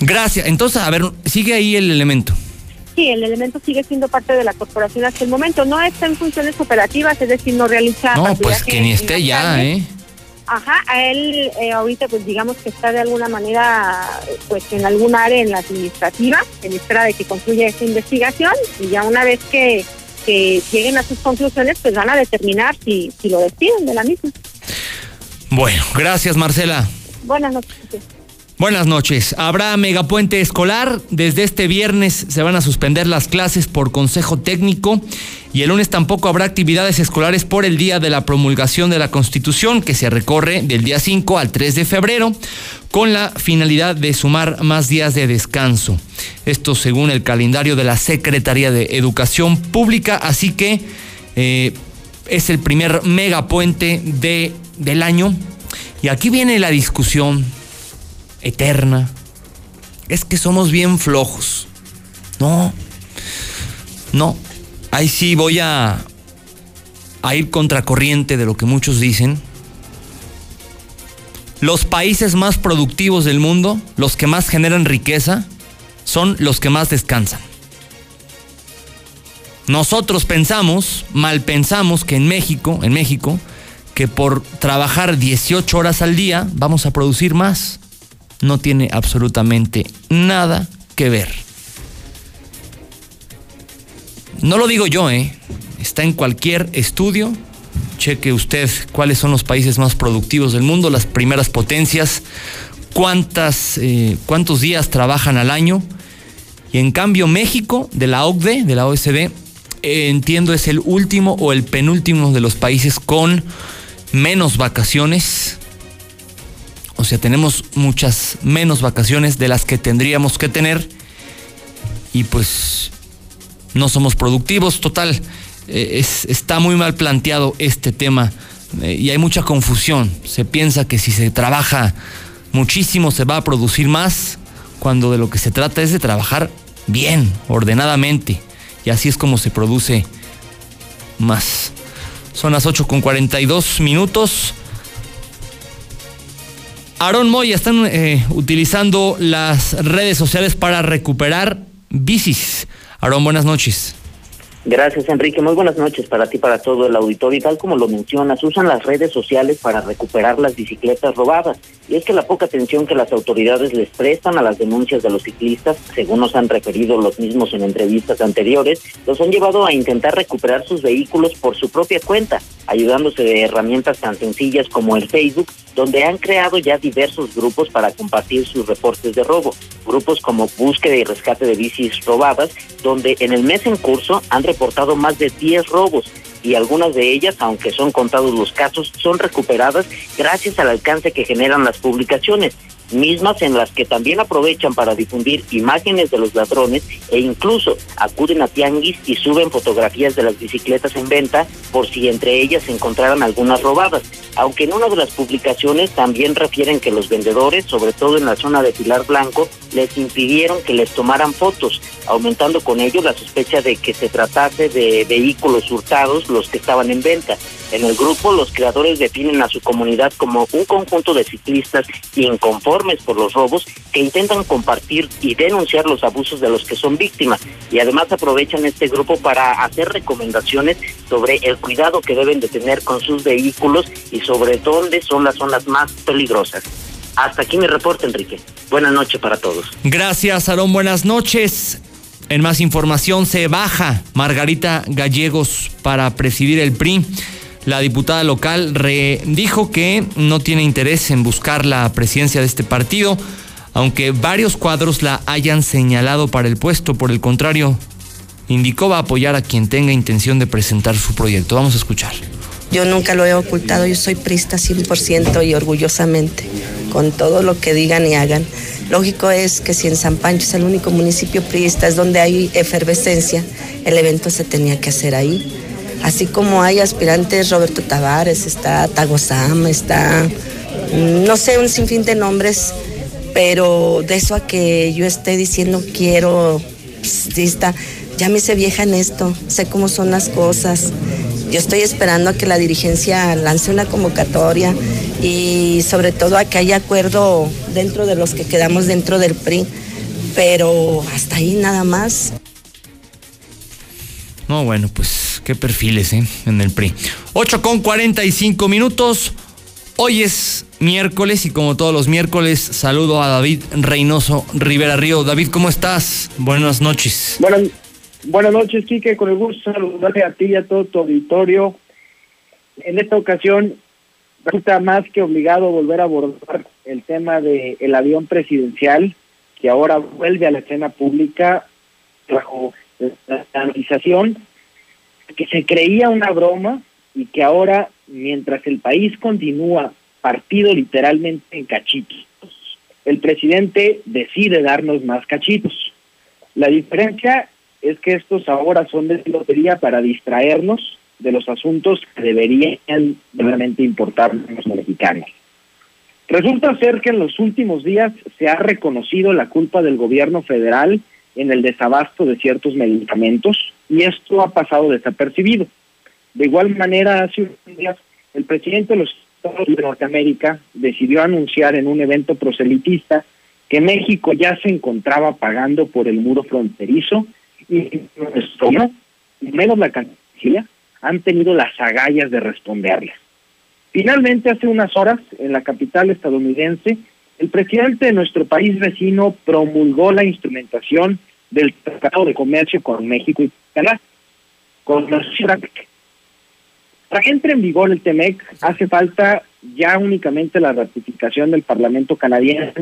Gracias. Entonces, a ver, sigue ahí el elemento. Sí, el elemento sigue siendo parte de la corporación hasta el momento. No está en funciones operativas, es decir, no realiza. No, pues que ni esté ya, ¿eh? Ajá, a él eh, ahorita pues digamos que está de alguna manera pues en algún área en la administrativa, en espera de que concluya esta investigación y ya una vez que, que lleguen a sus conclusiones pues van a determinar si, si lo despiden de la misma. Bueno, gracias Marcela. Buenas noches. Buenas noches. Habrá megapuente escolar. Desde este viernes se van a suspender las clases por consejo técnico y el lunes tampoco habrá actividades escolares por el día de la promulgación de la Constitución que se recorre del día 5 al 3 de febrero con la finalidad de sumar más días de descanso. Esto según el calendario de la Secretaría de Educación Pública. Así que eh, es el primer megapuente de, del año. Y aquí viene la discusión eterna. Es que somos bien flojos. No, no. Ahí sí voy a, a ir contracorriente de lo que muchos dicen. Los países más productivos del mundo, los que más generan riqueza, son los que más descansan. Nosotros pensamos, mal pensamos que en México, en México, que por trabajar 18 horas al día vamos a producir más no tiene absolutamente nada que ver. No lo digo yo, ¿eh? Está en cualquier estudio. Cheque usted cuáles son los países más productivos del mundo, las primeras potencias, cuántas, eh, cuántos días trabajan al año. Y en cambio México, de la OCDE, de la OSD, entiendo es el último o el penúltimo de los países con menos vacaciones o sea, tenemos muchas menos vacaciones de las que tendríamos que tener y pues no somos productivos. Total, eh, está muy mal planteado este tema eh, y hay mucha confusión. Se piensa que si se trabaja muchísimo se va a producir más, cuando de lo que se trata es de trabajar bien, ordenadamente. Y así es como se produce más. Son las 8 con 42 minutos. Aaron Moya están eh, utilizando las redes sociales para recuperar bicis. Aaron, buenas noches. Gracias, Enrique. Muy buenas noches para ti, para todo el auditorio. Y tal como lo mencionas, usan las redes sociales para recuperar las bicicletas robadas. Y es que la poca atención que las autoridades les prestan a las denuncias de los ciclistas, según nos han referido los mismos en entrevistas anteriores, los han llevado a intentar recuperar sus vehículos por su propia cuenta, ayudándose de herramientas tan sencillas como el Facebook, donde han creado ya diversos grupos para compartir sus reportes de robo. Grupos como Búsqueda y Rescate de Bicis Robadas, donde en el mes en curso han reportado más de 10 robos y algunas de ellas, aunque son contados los casos, son recuperadas gracias al alcance que generan las publicaciones mismas en las que también aprovechan para difundir imágenes de los ladrones e incluso acuden a tianguis y suben fotografías de las bicicletas en venta por si entre ellas se encontraran algunas robadas. Aunque en una de las publicaciones también refieren que los vendedores, sobre todo en la zona de Pilar Blanco, les impidieron que les tomaran fotos, aumentando con ello la sospecha de que se tratase de vehículos hurtados los que estaban en venta. En el grupo, los creadores definen a su comunidad como un conjunto de ciclistas inconformes por los robos que intentan compartir y denunciar los abusos de los que son víctimas. Y además aprovechan este grupo para hacer recomendaciones sobre el cuidado que deben de tener con sus vehículos y sobre dónde son las zonas más peligrosas. Hasta aquí mi reporte, Enrique. Buenas noches para todos. Gracias, Aarón. Buenas noches. En más información, se baja Margarita Gallegos para presidir el PRI. La diputada local dijo que no tiene interés en buscar la presidencia de este partido, aunque varios cuadros la hayan señalado para el puesto. Por el contrario, indicó va a apoyar a quien tenga intención de presentar su proyecto. Vamos a escuchar. Yo nunca lo he ocultado, yo soy prista 100% y orgullosamente, con todo lo que digan y hagan. Lógico es que si en San Pancho es el único municipio priista, es donde hay efervescencia, el evento se tenía que hacer ahí. Así como hay aspirantes, Roberto Tavares, está Tagosam, está, mm, no sé, un sinfín de nombres, pero de eso a que yo esté diciendo quiero, pues, ya me hice vieja en esto, sé cómo son las cosas. Yo estoy esperando a que la dirigencia lance una convocatoria y sobre todo a que haya acuerdo dentro de los que quedamos dentro del PRI, pero hasta ahí nada más. No, bueno, pues qué perfiles, ¿eh? En el PRI. 8 con 45 minutos. Hoy es miércoles y como todos los miércoles saludo a David Reynoso Rivera Río. David, ¿cómo estás? Buenas noches. Buenas, buenas noches, Quique. Con el gusto de saludarte a ti y a todo tu auditorio. En esta ocasión resulta más que obligado volver a abordar el tema del el avión presidencial que ahora vuelve a la escena pública bajo la analización que se creía una broma y que ahora, mientras el país continúa partido literalmente en cachitos, el presidente decide darnos más cachitos. La diferencia es que estos ahora son de lotería para distraernos de los asuntos que deberían realmente importar a los mexicanos. Resulta ser que en los últimos días se ha reconocido la culpa del gobierno federal en el desabasto de ciertos medicamentos y esto ha pasado desapercibido. De igual manera, hace unos días el presidente de los Estados Unidos de Norteamérica decidió anunciar en un evento proselitista que México ya se encontraba pagando por el muro fronterizo y menos la Cancillería han tenido las agallas de responderles. Finalmente, hace unas horas, en la capital estadounidense, el presidente de nuestro país vecino promulgó la instrumentación del Tratado de Comercio con México y Canadá, con la Para que entre en vigor el TEMEC hace falta ya únicamente la ratificación del Parlamento canadiense,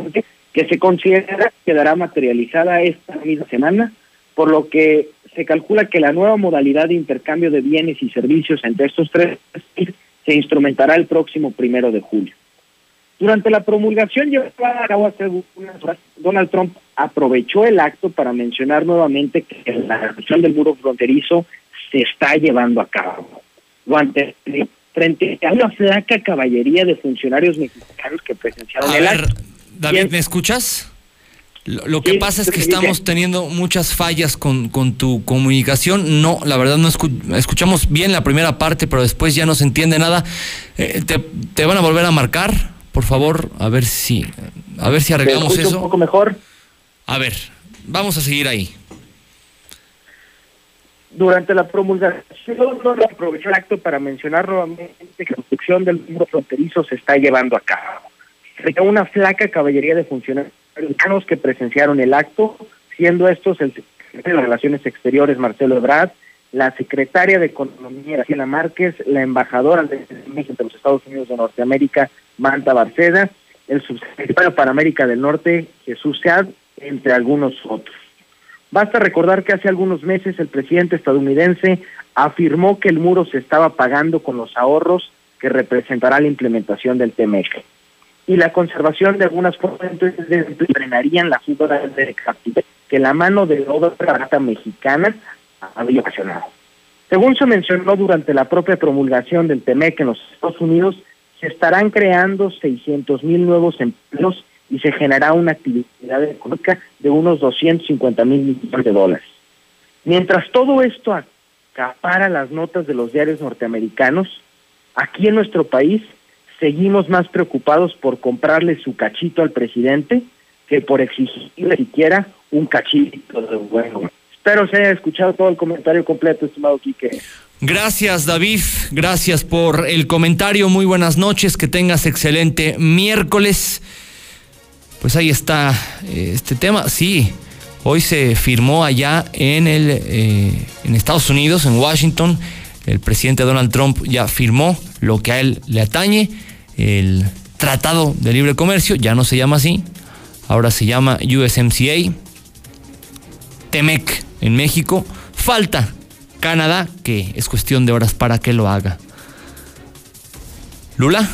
que se considera quedará materializada esta misma semana, por lo que se calcula que la nueva modalidad de intercambio de bienes y servicios entre estos tres se instrumentará el próximo primero de julio. Durante la promulgación llevada a cabo hace unas horas, Donald Trump aprovechó el acto para mencionar nuevamente que la reducción del muro fronterizo se está llevando a cabo. Durante, frente a una flaca caballería de funcionarios mexicanos que presenciaron el acto. David, ¿me escuchas? Lo, que pasa es que estamos teniendo muchas fallas con, con, tu comunicación. No, la verdad no escuchamos bien la primera parte, pero después ya no se entiende nada. Eh, te, te, van a volver a marcar, por favor, a ver si, a ver si arreglamos eso. Un poco mejor. A ver, vamos a seguir ahí. Durante la promulgación, aprovechó el acto para mencionar nuevamente que la construcción del muro fronterizo se está llevando a cabo. Frente una flaca caballería de funcionarios que presenciaron el acto, siendo estos el secretario de Relaciones Exteriores, Marcelo Ebrard, la secretaria de Economía, Graciela Márquez, la embajadora de México de los Estados Unidos de Norteamérica, Manta Barceda, el subsecretario para América del Norte, Jesús Sead, entre algunos otros. Basta recordar que hace algunos meses el presidente estadounidense afirmó que el muro se estaba pagando con los ahorros que representará la implementación del TMEC y la conservación de algunas fuentes frenarían la fuga de que la mano de obra barata mexicana había ocasionado. Según se mencionó durante la propia promulgación del TEMEC en los Estados Unidos, se estarán creando 600 mil nuevos empleos y se generará una actividad económica de unos 250 mil millones de dólares. Mientras todo esto acapara las notas de los diarios norteamericanos, aquí en nuestro país seguimos más preocupados por comprarle su cachito al presidente que por exigirle siquiera un cachito de bueno. Espero se haya escuchado todo el comentario completo, estimado Quique. Gracias, David. Gracias por el comentario. Muy buenas noches. Que tengas excelente miércoles. Pues ahí está eh, este tema. Sí, hoy se firmó allá en, el, eh, en Estados Unidos, en Washington. El presidente Donald Trump ya firmó lo que a él le atañe el Tratado de Libre Comercio, ya no se llama así, ahora se llama USMCA, TEMEC en México, falta Canadá, que es cuestión de horas para que lo haga. Lula,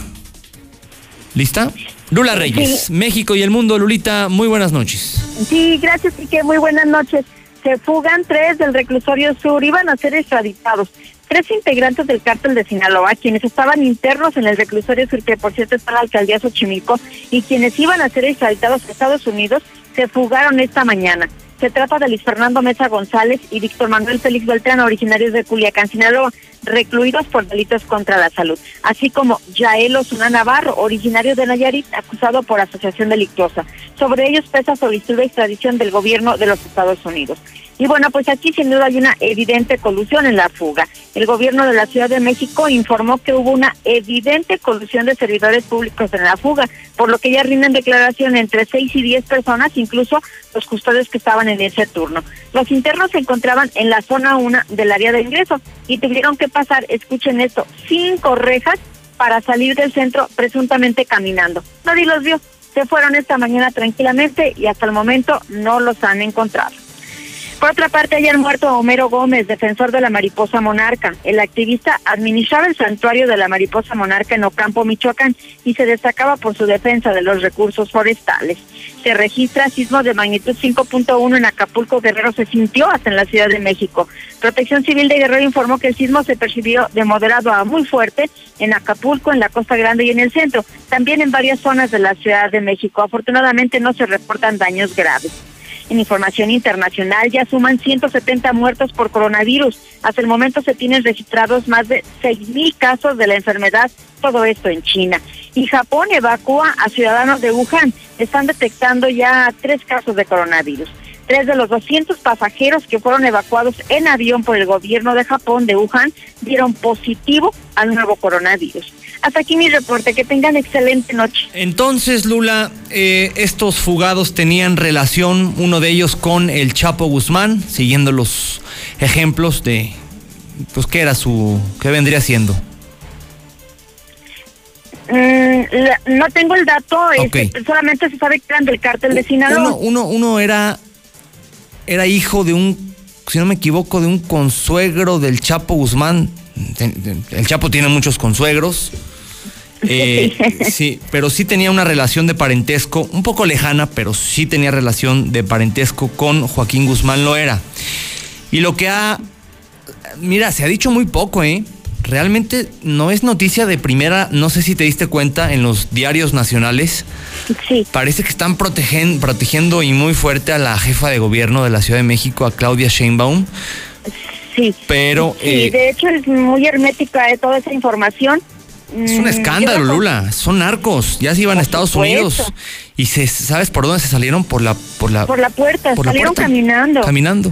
¿lista? Lula Reyes, México y el mundo. Lulita, muy buenas noches. Sí, gracias, Quique. Muy buenas noches. Se fugan tres del reclusorio sur, iban a ser extraditados. Tres integrantes del cártel de Sinaloa, quienes estaban internos en el reclusorio sur, que por cierto está en la alcaldía Xochimilco, y quienes iban a ser extraditados a Estados Unidos, se fugaron esta mañana. Se trata de Luis Fernando Mesa González y Víctor Manuel Félix Beltrán, originarios de Culiacán, Sinaloa, recluidos por delitos contra la salud, así como Yael Osuna Navarro, originario de Nayarit, acusado por asociación delictuosa. Sobre ellos pesa solicitud de extradición del gobierno de los Estados Unidos. Y bueno, pues aquí sin duda hay una evidente colusión en la fuga. El gobierno de la Ciudad de México informó que hubo una evidente colusión de servidores públicos en la fuga, por lo que ya rinden declaración entre seis y diez personas, incluso los custodios que estaban en ese turno. Los internos se encontraban en la zona 1 del área de ingreso y tuvieron que pasar, escuchen esto, cinco rejas para salir del centro presuntamente caminando. Nadie los vio. Se fueron esta mañana tranquilamente y hasta el momento no los han encontrado. Por otra parte, ayer muerto Homero Gómez, defensor de la mariposa monarca. El activista administraba el santuario de la mariposa monarca en Ocampo, Michoacán, y se destacaba por su defensa de los recursos forestales. Se registra sismo de magnitud 5.1 en Acapulco, Guerrero se sintió hasta en la Ciudad de México. Protección Civil de Guerrero informó que el sismo se percibió de moderado a muy fuerte en Acapulco, en la Costa Grande y en el centro, también en varias zonas de la Ciudad de México. Afortunadamente no se reportan daños graves. En información internacional ya suman 170 muertos por coronavirus. Hasta el momento se tienen registrados más de 6.000 casos de la enfermedad, todo esto en China. Y Japón evacúa a ciudadanos de Wuhan. Están detectando ya tres casos de coronavirus. Tres de los 200 pasajeros que fueron evacuados en avión por el gobierno de Japón de Wuhan dieron positivo al nuevo coronavirus. Hasta aquí mi reporte. Que tengan excelente noche. Entonces, Lula, eh, estos fugados tenían relación, uno de ellos con el Chapo Guzmán, siguiendo los ejemplos de, pues, ¿qué era su, qué vendría siendo? Mm, no tengo el dato, este, solamente se sabe que eran del cártel de Sinaloa. Uno, uno, uno era, era hijo de un, si no me equivoco, de un consuegro del Chapo Guzmán. El Chapo tiene muchos consuegros. Eh, <laughs> sí, pero sí tenía una relación de parentesco, un poco lejana, pero sí tenía relación de parentesco con Joaquín Guzmán Loera. Y lo que ha. Mira, se ha dicho muy poco, ¿eh? Realmente no es noticia de primera, no sé si te diste cuenta en los diarios nacionales. Sí. Parece que están protegiendo y muy fuerte a la jefa de gobierno de la Ciudad de México, a Claudia Sheinbaum. Sí. Pero. Sí, eh, de hecho es muy hermética de toda esa información es un mm, escándalo, Lula. Son narcos. Ya se iban a Estados Unidos. Y se, ¿sabes por dónde se salieron? Por la, por la, por la puerta. salieron caminando. Caminando.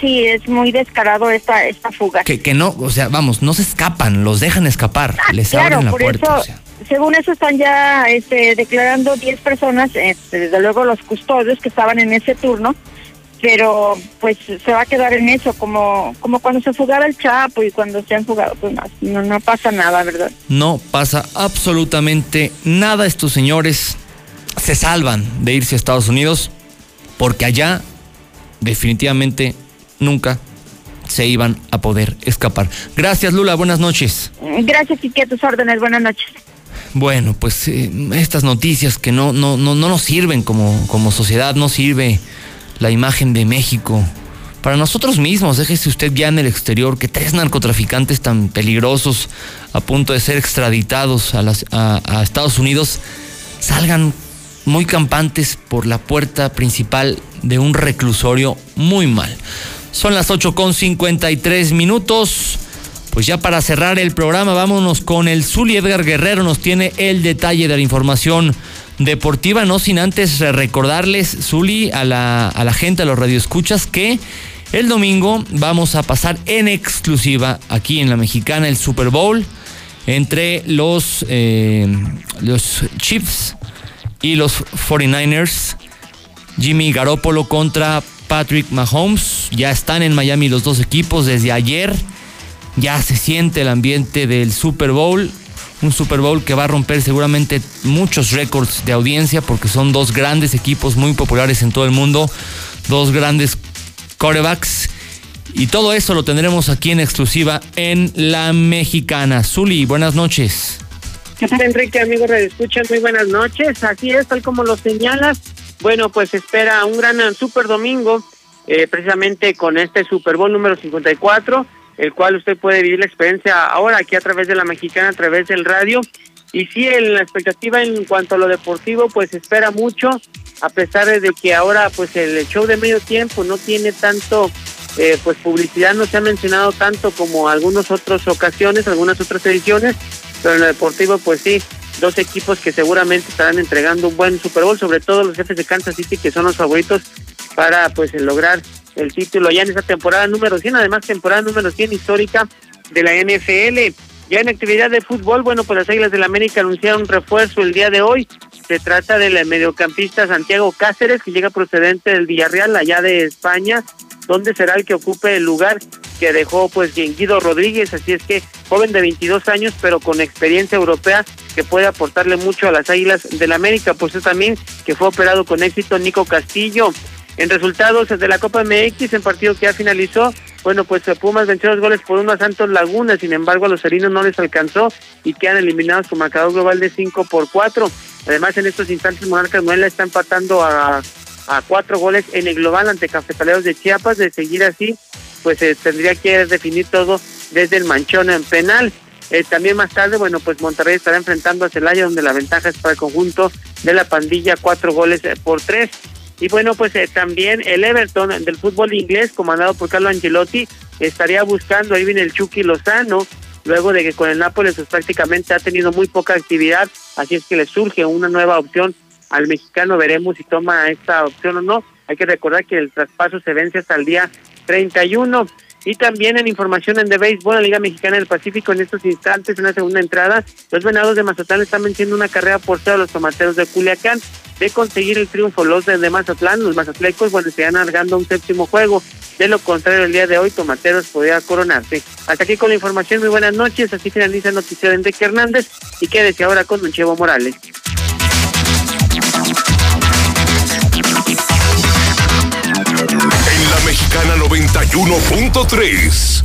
Sí, es muy descarado esta, esta fuga. Que, que no, o sea, vamos, no se escapan, los dejan escapar. Ah, les abren la puerta. Según eso están ya este, declarando 10 personas, este, desde luego los custodios que estaban en ese turno, pero pues se va a quedar en eso, como, como cuando se fugaba el Chapo y cuando se han fugado, pues no, no pasa nada, ¿verdad? No pasa absolutamente nada. Estos señores se salvan de irse a Estados Unidos porque allá definitivamente nunca se iban a poder escapar. Gracias, Lula. Buenas noches. Gracias, y a tus órdenes. Buenas noches. Bueno, pues eh, estas noticias que no, no, no, no nos sirven como, como sociedad, no sirve la imagen de México. Para nosotros mismos, déjese usted ya en el exterior que tres narcotraficantes tan peligrosos a punto de ser extraditados a, Estados Unidos salgan muy campantes por la puerta principal de un reclusorio muy mal. Son las 8 con 53 minutos. Pues ya para cerrar el programa, vámonos con el Zuli Edgar Guerrero. Nos tiene el detalle de la información deportiva, no sin antes recordarles, Zuli, a la, a la gente, a los radioescuchas, que el domingo vamos a pasar en exclusiva aquí en la mexicana el Super Bowl entre los, eh, los Chiefs y los 49ers. Jimmy Garoppolo contra Patrick Mahomes. Ya están en Miami los dos equipos desde ayer. Ya se siente el ambiente del Super Bowl un Super Bowl que va a romper seguramente muchos récords de audiencia porque son dos grandes equipos muy populares en todo el mundo, dos grandes corebacks. Y todo eso lo tendremos aquí en exclusiva en La Mexicana. Zuli, buenas noches. ¿Qué tal, Enrique, amigos Escuchan? Muy buenas noches. Así es, tal como lo señalas. Bueno, pues espera un gran super domingo, eh, precisamente con este Super Bowl número 54, el cual usted puede vivir la experiencia ahora aquí a través de la mexicana, a través del radio. Y sí, en la expectativa en cuanto a lo deportivo, pues espera mucho, a pesar de que ahora pues el show de medio tiempo no tiene tanto eh, pues publicidad no se ha mencionado tanto como algunas otras ocasiones, algunas otras ediciones, pero en el deportivo pues sí, dos equipos que seguramente estarán entregando un buen Super Bowl, sobre todo los jefes de Kansas City que son los favoritos para pues lograr el título ya en esta temporada número 100, además temporada número 100 histórica de la NFL. Ya en actividad de fútbol, bueno, pues las Águilas del la América anunciaron un refuerzo el día de hoy. Se trata del mediocampista Santiago Cáceres, que llega procedente del Villarreal, allá de España, donde será el que ocupe el lugar que dejó pues Guido Rodríguez, así es que joven de 22 años pero con experiencia europea que puede aportarle mucho a las Águilas del la América, pues es también que fue operado con éxito Nico Castillo. En resultados de la Copa MX, en partido que ya finalizó, bueno, pues Pumas venció dos goles por uno a Santos Laguna, sin embargo a los herinos no les alcanzó y quedan eliminados su marcador global de 5 por 4. Además, en estos instantes Monarcas Nuela está empatando a a cuatro goles en el global ante Cafetaleros de Chiapas. De seguir así, pues se tendría que definir todo desde el manchón en penal. Eh, también más tarde, bueno, pues Monterrey estará enfrentando a Celaya, donde la ventaja es para el conjunto de la pandilla, cuatro goles eh, por tres. Y bueno, pues eh, también el Everton del fútbol inglés, comandado por Carlo Angelotti, estaría buscando, ahí viene el Chucky Lozano, luego de que con el Nápoles pues, prácticamente ha tenido muy poca actividad, así es que le surge una nueva opción al mexicano. Veremos si toma esta opción o no. Hay que recordar que el traspaso se vence hasta el día 31. Y también en información en The Béisbol, la Liga Mexicana del Pacífico, en estos instantes, en la segunda entrada, los venados de Mazatlán están venciendo una carrera por cero a los tomateros de Culiacán de conseguir el triunfo. Los de, Mazatlán, los mazatlecos, bueno, van alargando un séptimo juego. De lo contrario, el día de hoy, Tomateros podría coronarse. Hasta aquí con la información, muy buenas noches. Así finaliza el noticiero de Enrique Hernández y quédese ahora con Don Morales. Mexicana 91.3.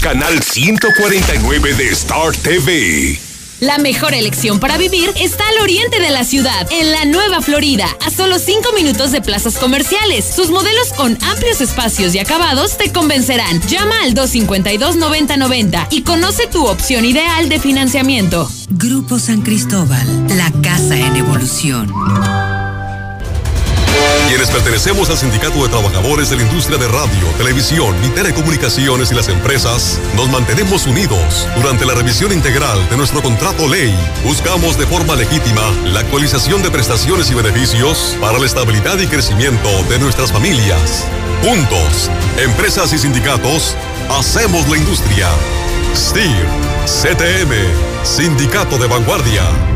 Canal 149 de Star TV. La mejor elección para vivir está al oriente de la ciudad, en la Nueva Florida, a solo 5 minutos de plazas comerciales. Sus modelos con amplios espacios y acabados te convencerán. Llama al 252-9090 y conoce tu opción ideal de financiamiento. Grupo San Cristóbal, la casa en evolución. Quienes pertenecemos al Sindicato de Trabajadores de la Industria de Radio, Televisión y Telecomunicaciones y las empresas, nos mantenemos unidos. Durante la revisión integral de nuestro contrato ley, buscamos de forma legítima la actualización de prestaciones y beneficios para la estabilidad y crecimiento de nuestras familias. Juntos, empresas y sindicatos, hacemos la industria. STIR, CTM, Sindicato de Vanguardia.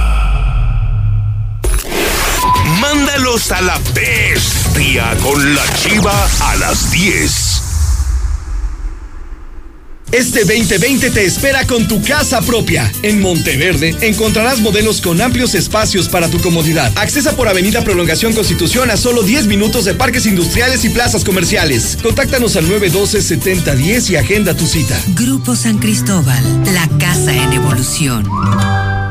Mándalos a la bestia con la chiva a las 10. Este 2020 te espera con tu casa propia. En Monteverde encontrarás modelos con amplios espacios para tu comodidad. Accesa por Avenida Prolongación Constitución a solo 10 minutos de parques industriales y plazas comerciales. Contáctanos al 912-7010 y agenda tu cita. Grupo San Cristóbal, la casa en evolución.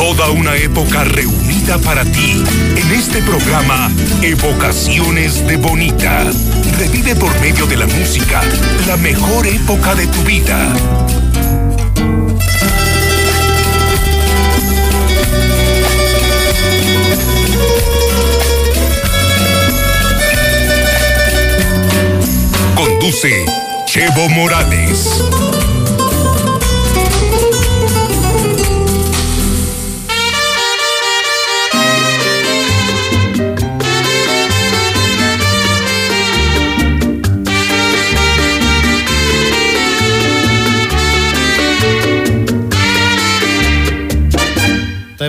Toda una época reunida para ti en este programa Evocaciones de Bonita. Revive por medio de la música la mejor época de tu vida. Conduce Chevo Morales.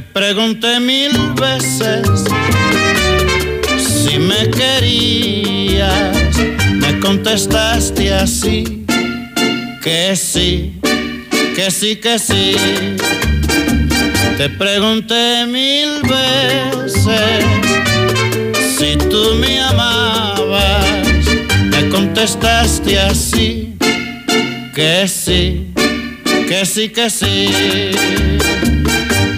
Te pregunté mil veces si me querías, me contestaste así, que sí, que sí, que sí. Te pregunté mil veces si tú me amabas, me contestaste así, que sí, que sí, que sí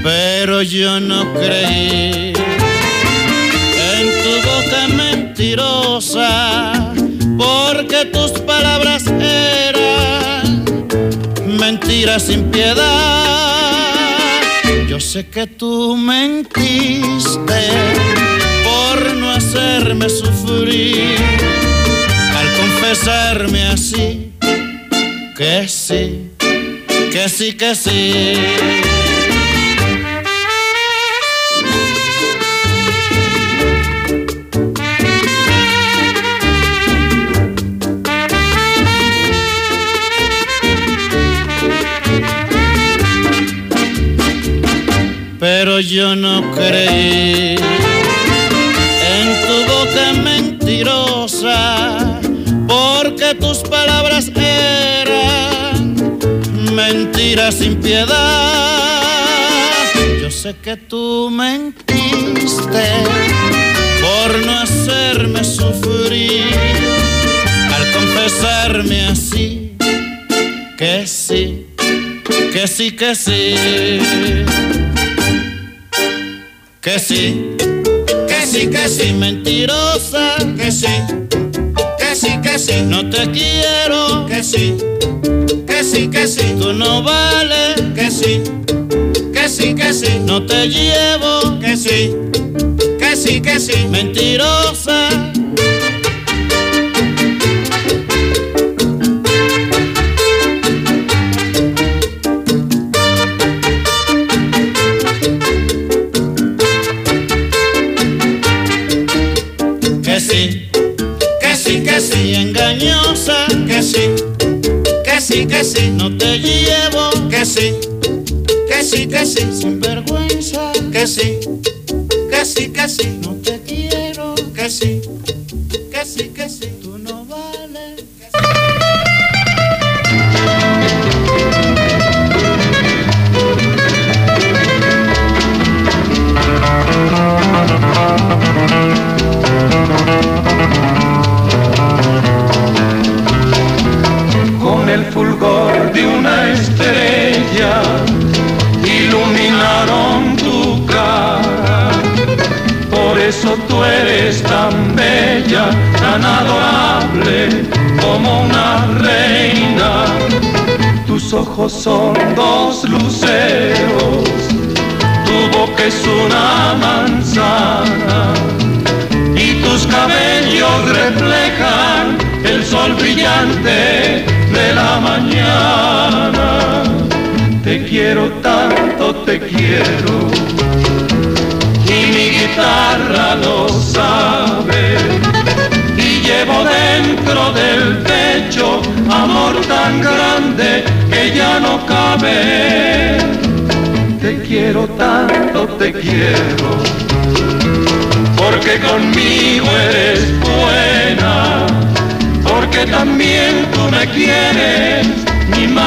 pero yo no creí en tu boca mentirosa, porque tus palabras eran mentiras sin piedad. Yo sé que tú mentiste por no hacerme sufrir, al confesarme así, que sí, que sí, que sí. Pero yo no creí en tu boca mentirosa, porque tus palabras eran mentiras sin piedad. Yo sé que tú mentiste por no hacerme sufrir al confesarme así que sí, que sí, que sí, que sí, que sí, que sí, mentirosa, que sí, que sí, que sí, no te quiero, que sí, que sí, que sí, tú no vales, que sí, que sí, que sí, no te llevo, que sí, que sí, que sí, mentirosa. Que sí, sin vergüenza, que sí, que sí, que sí, no te tan adorable como una reina. Tus ojos son dos luceros, tu boca es una manzana y tus cabellos reflejan el sol brillante de la mañana. Te quiero tanto, te quiero, y mi guitarra lo sabe, dentro del pecho amor tan grande que ya no cabe. Te quiero tanto, te quiero porque conmigo eres buena, porque también tú me quieres, mi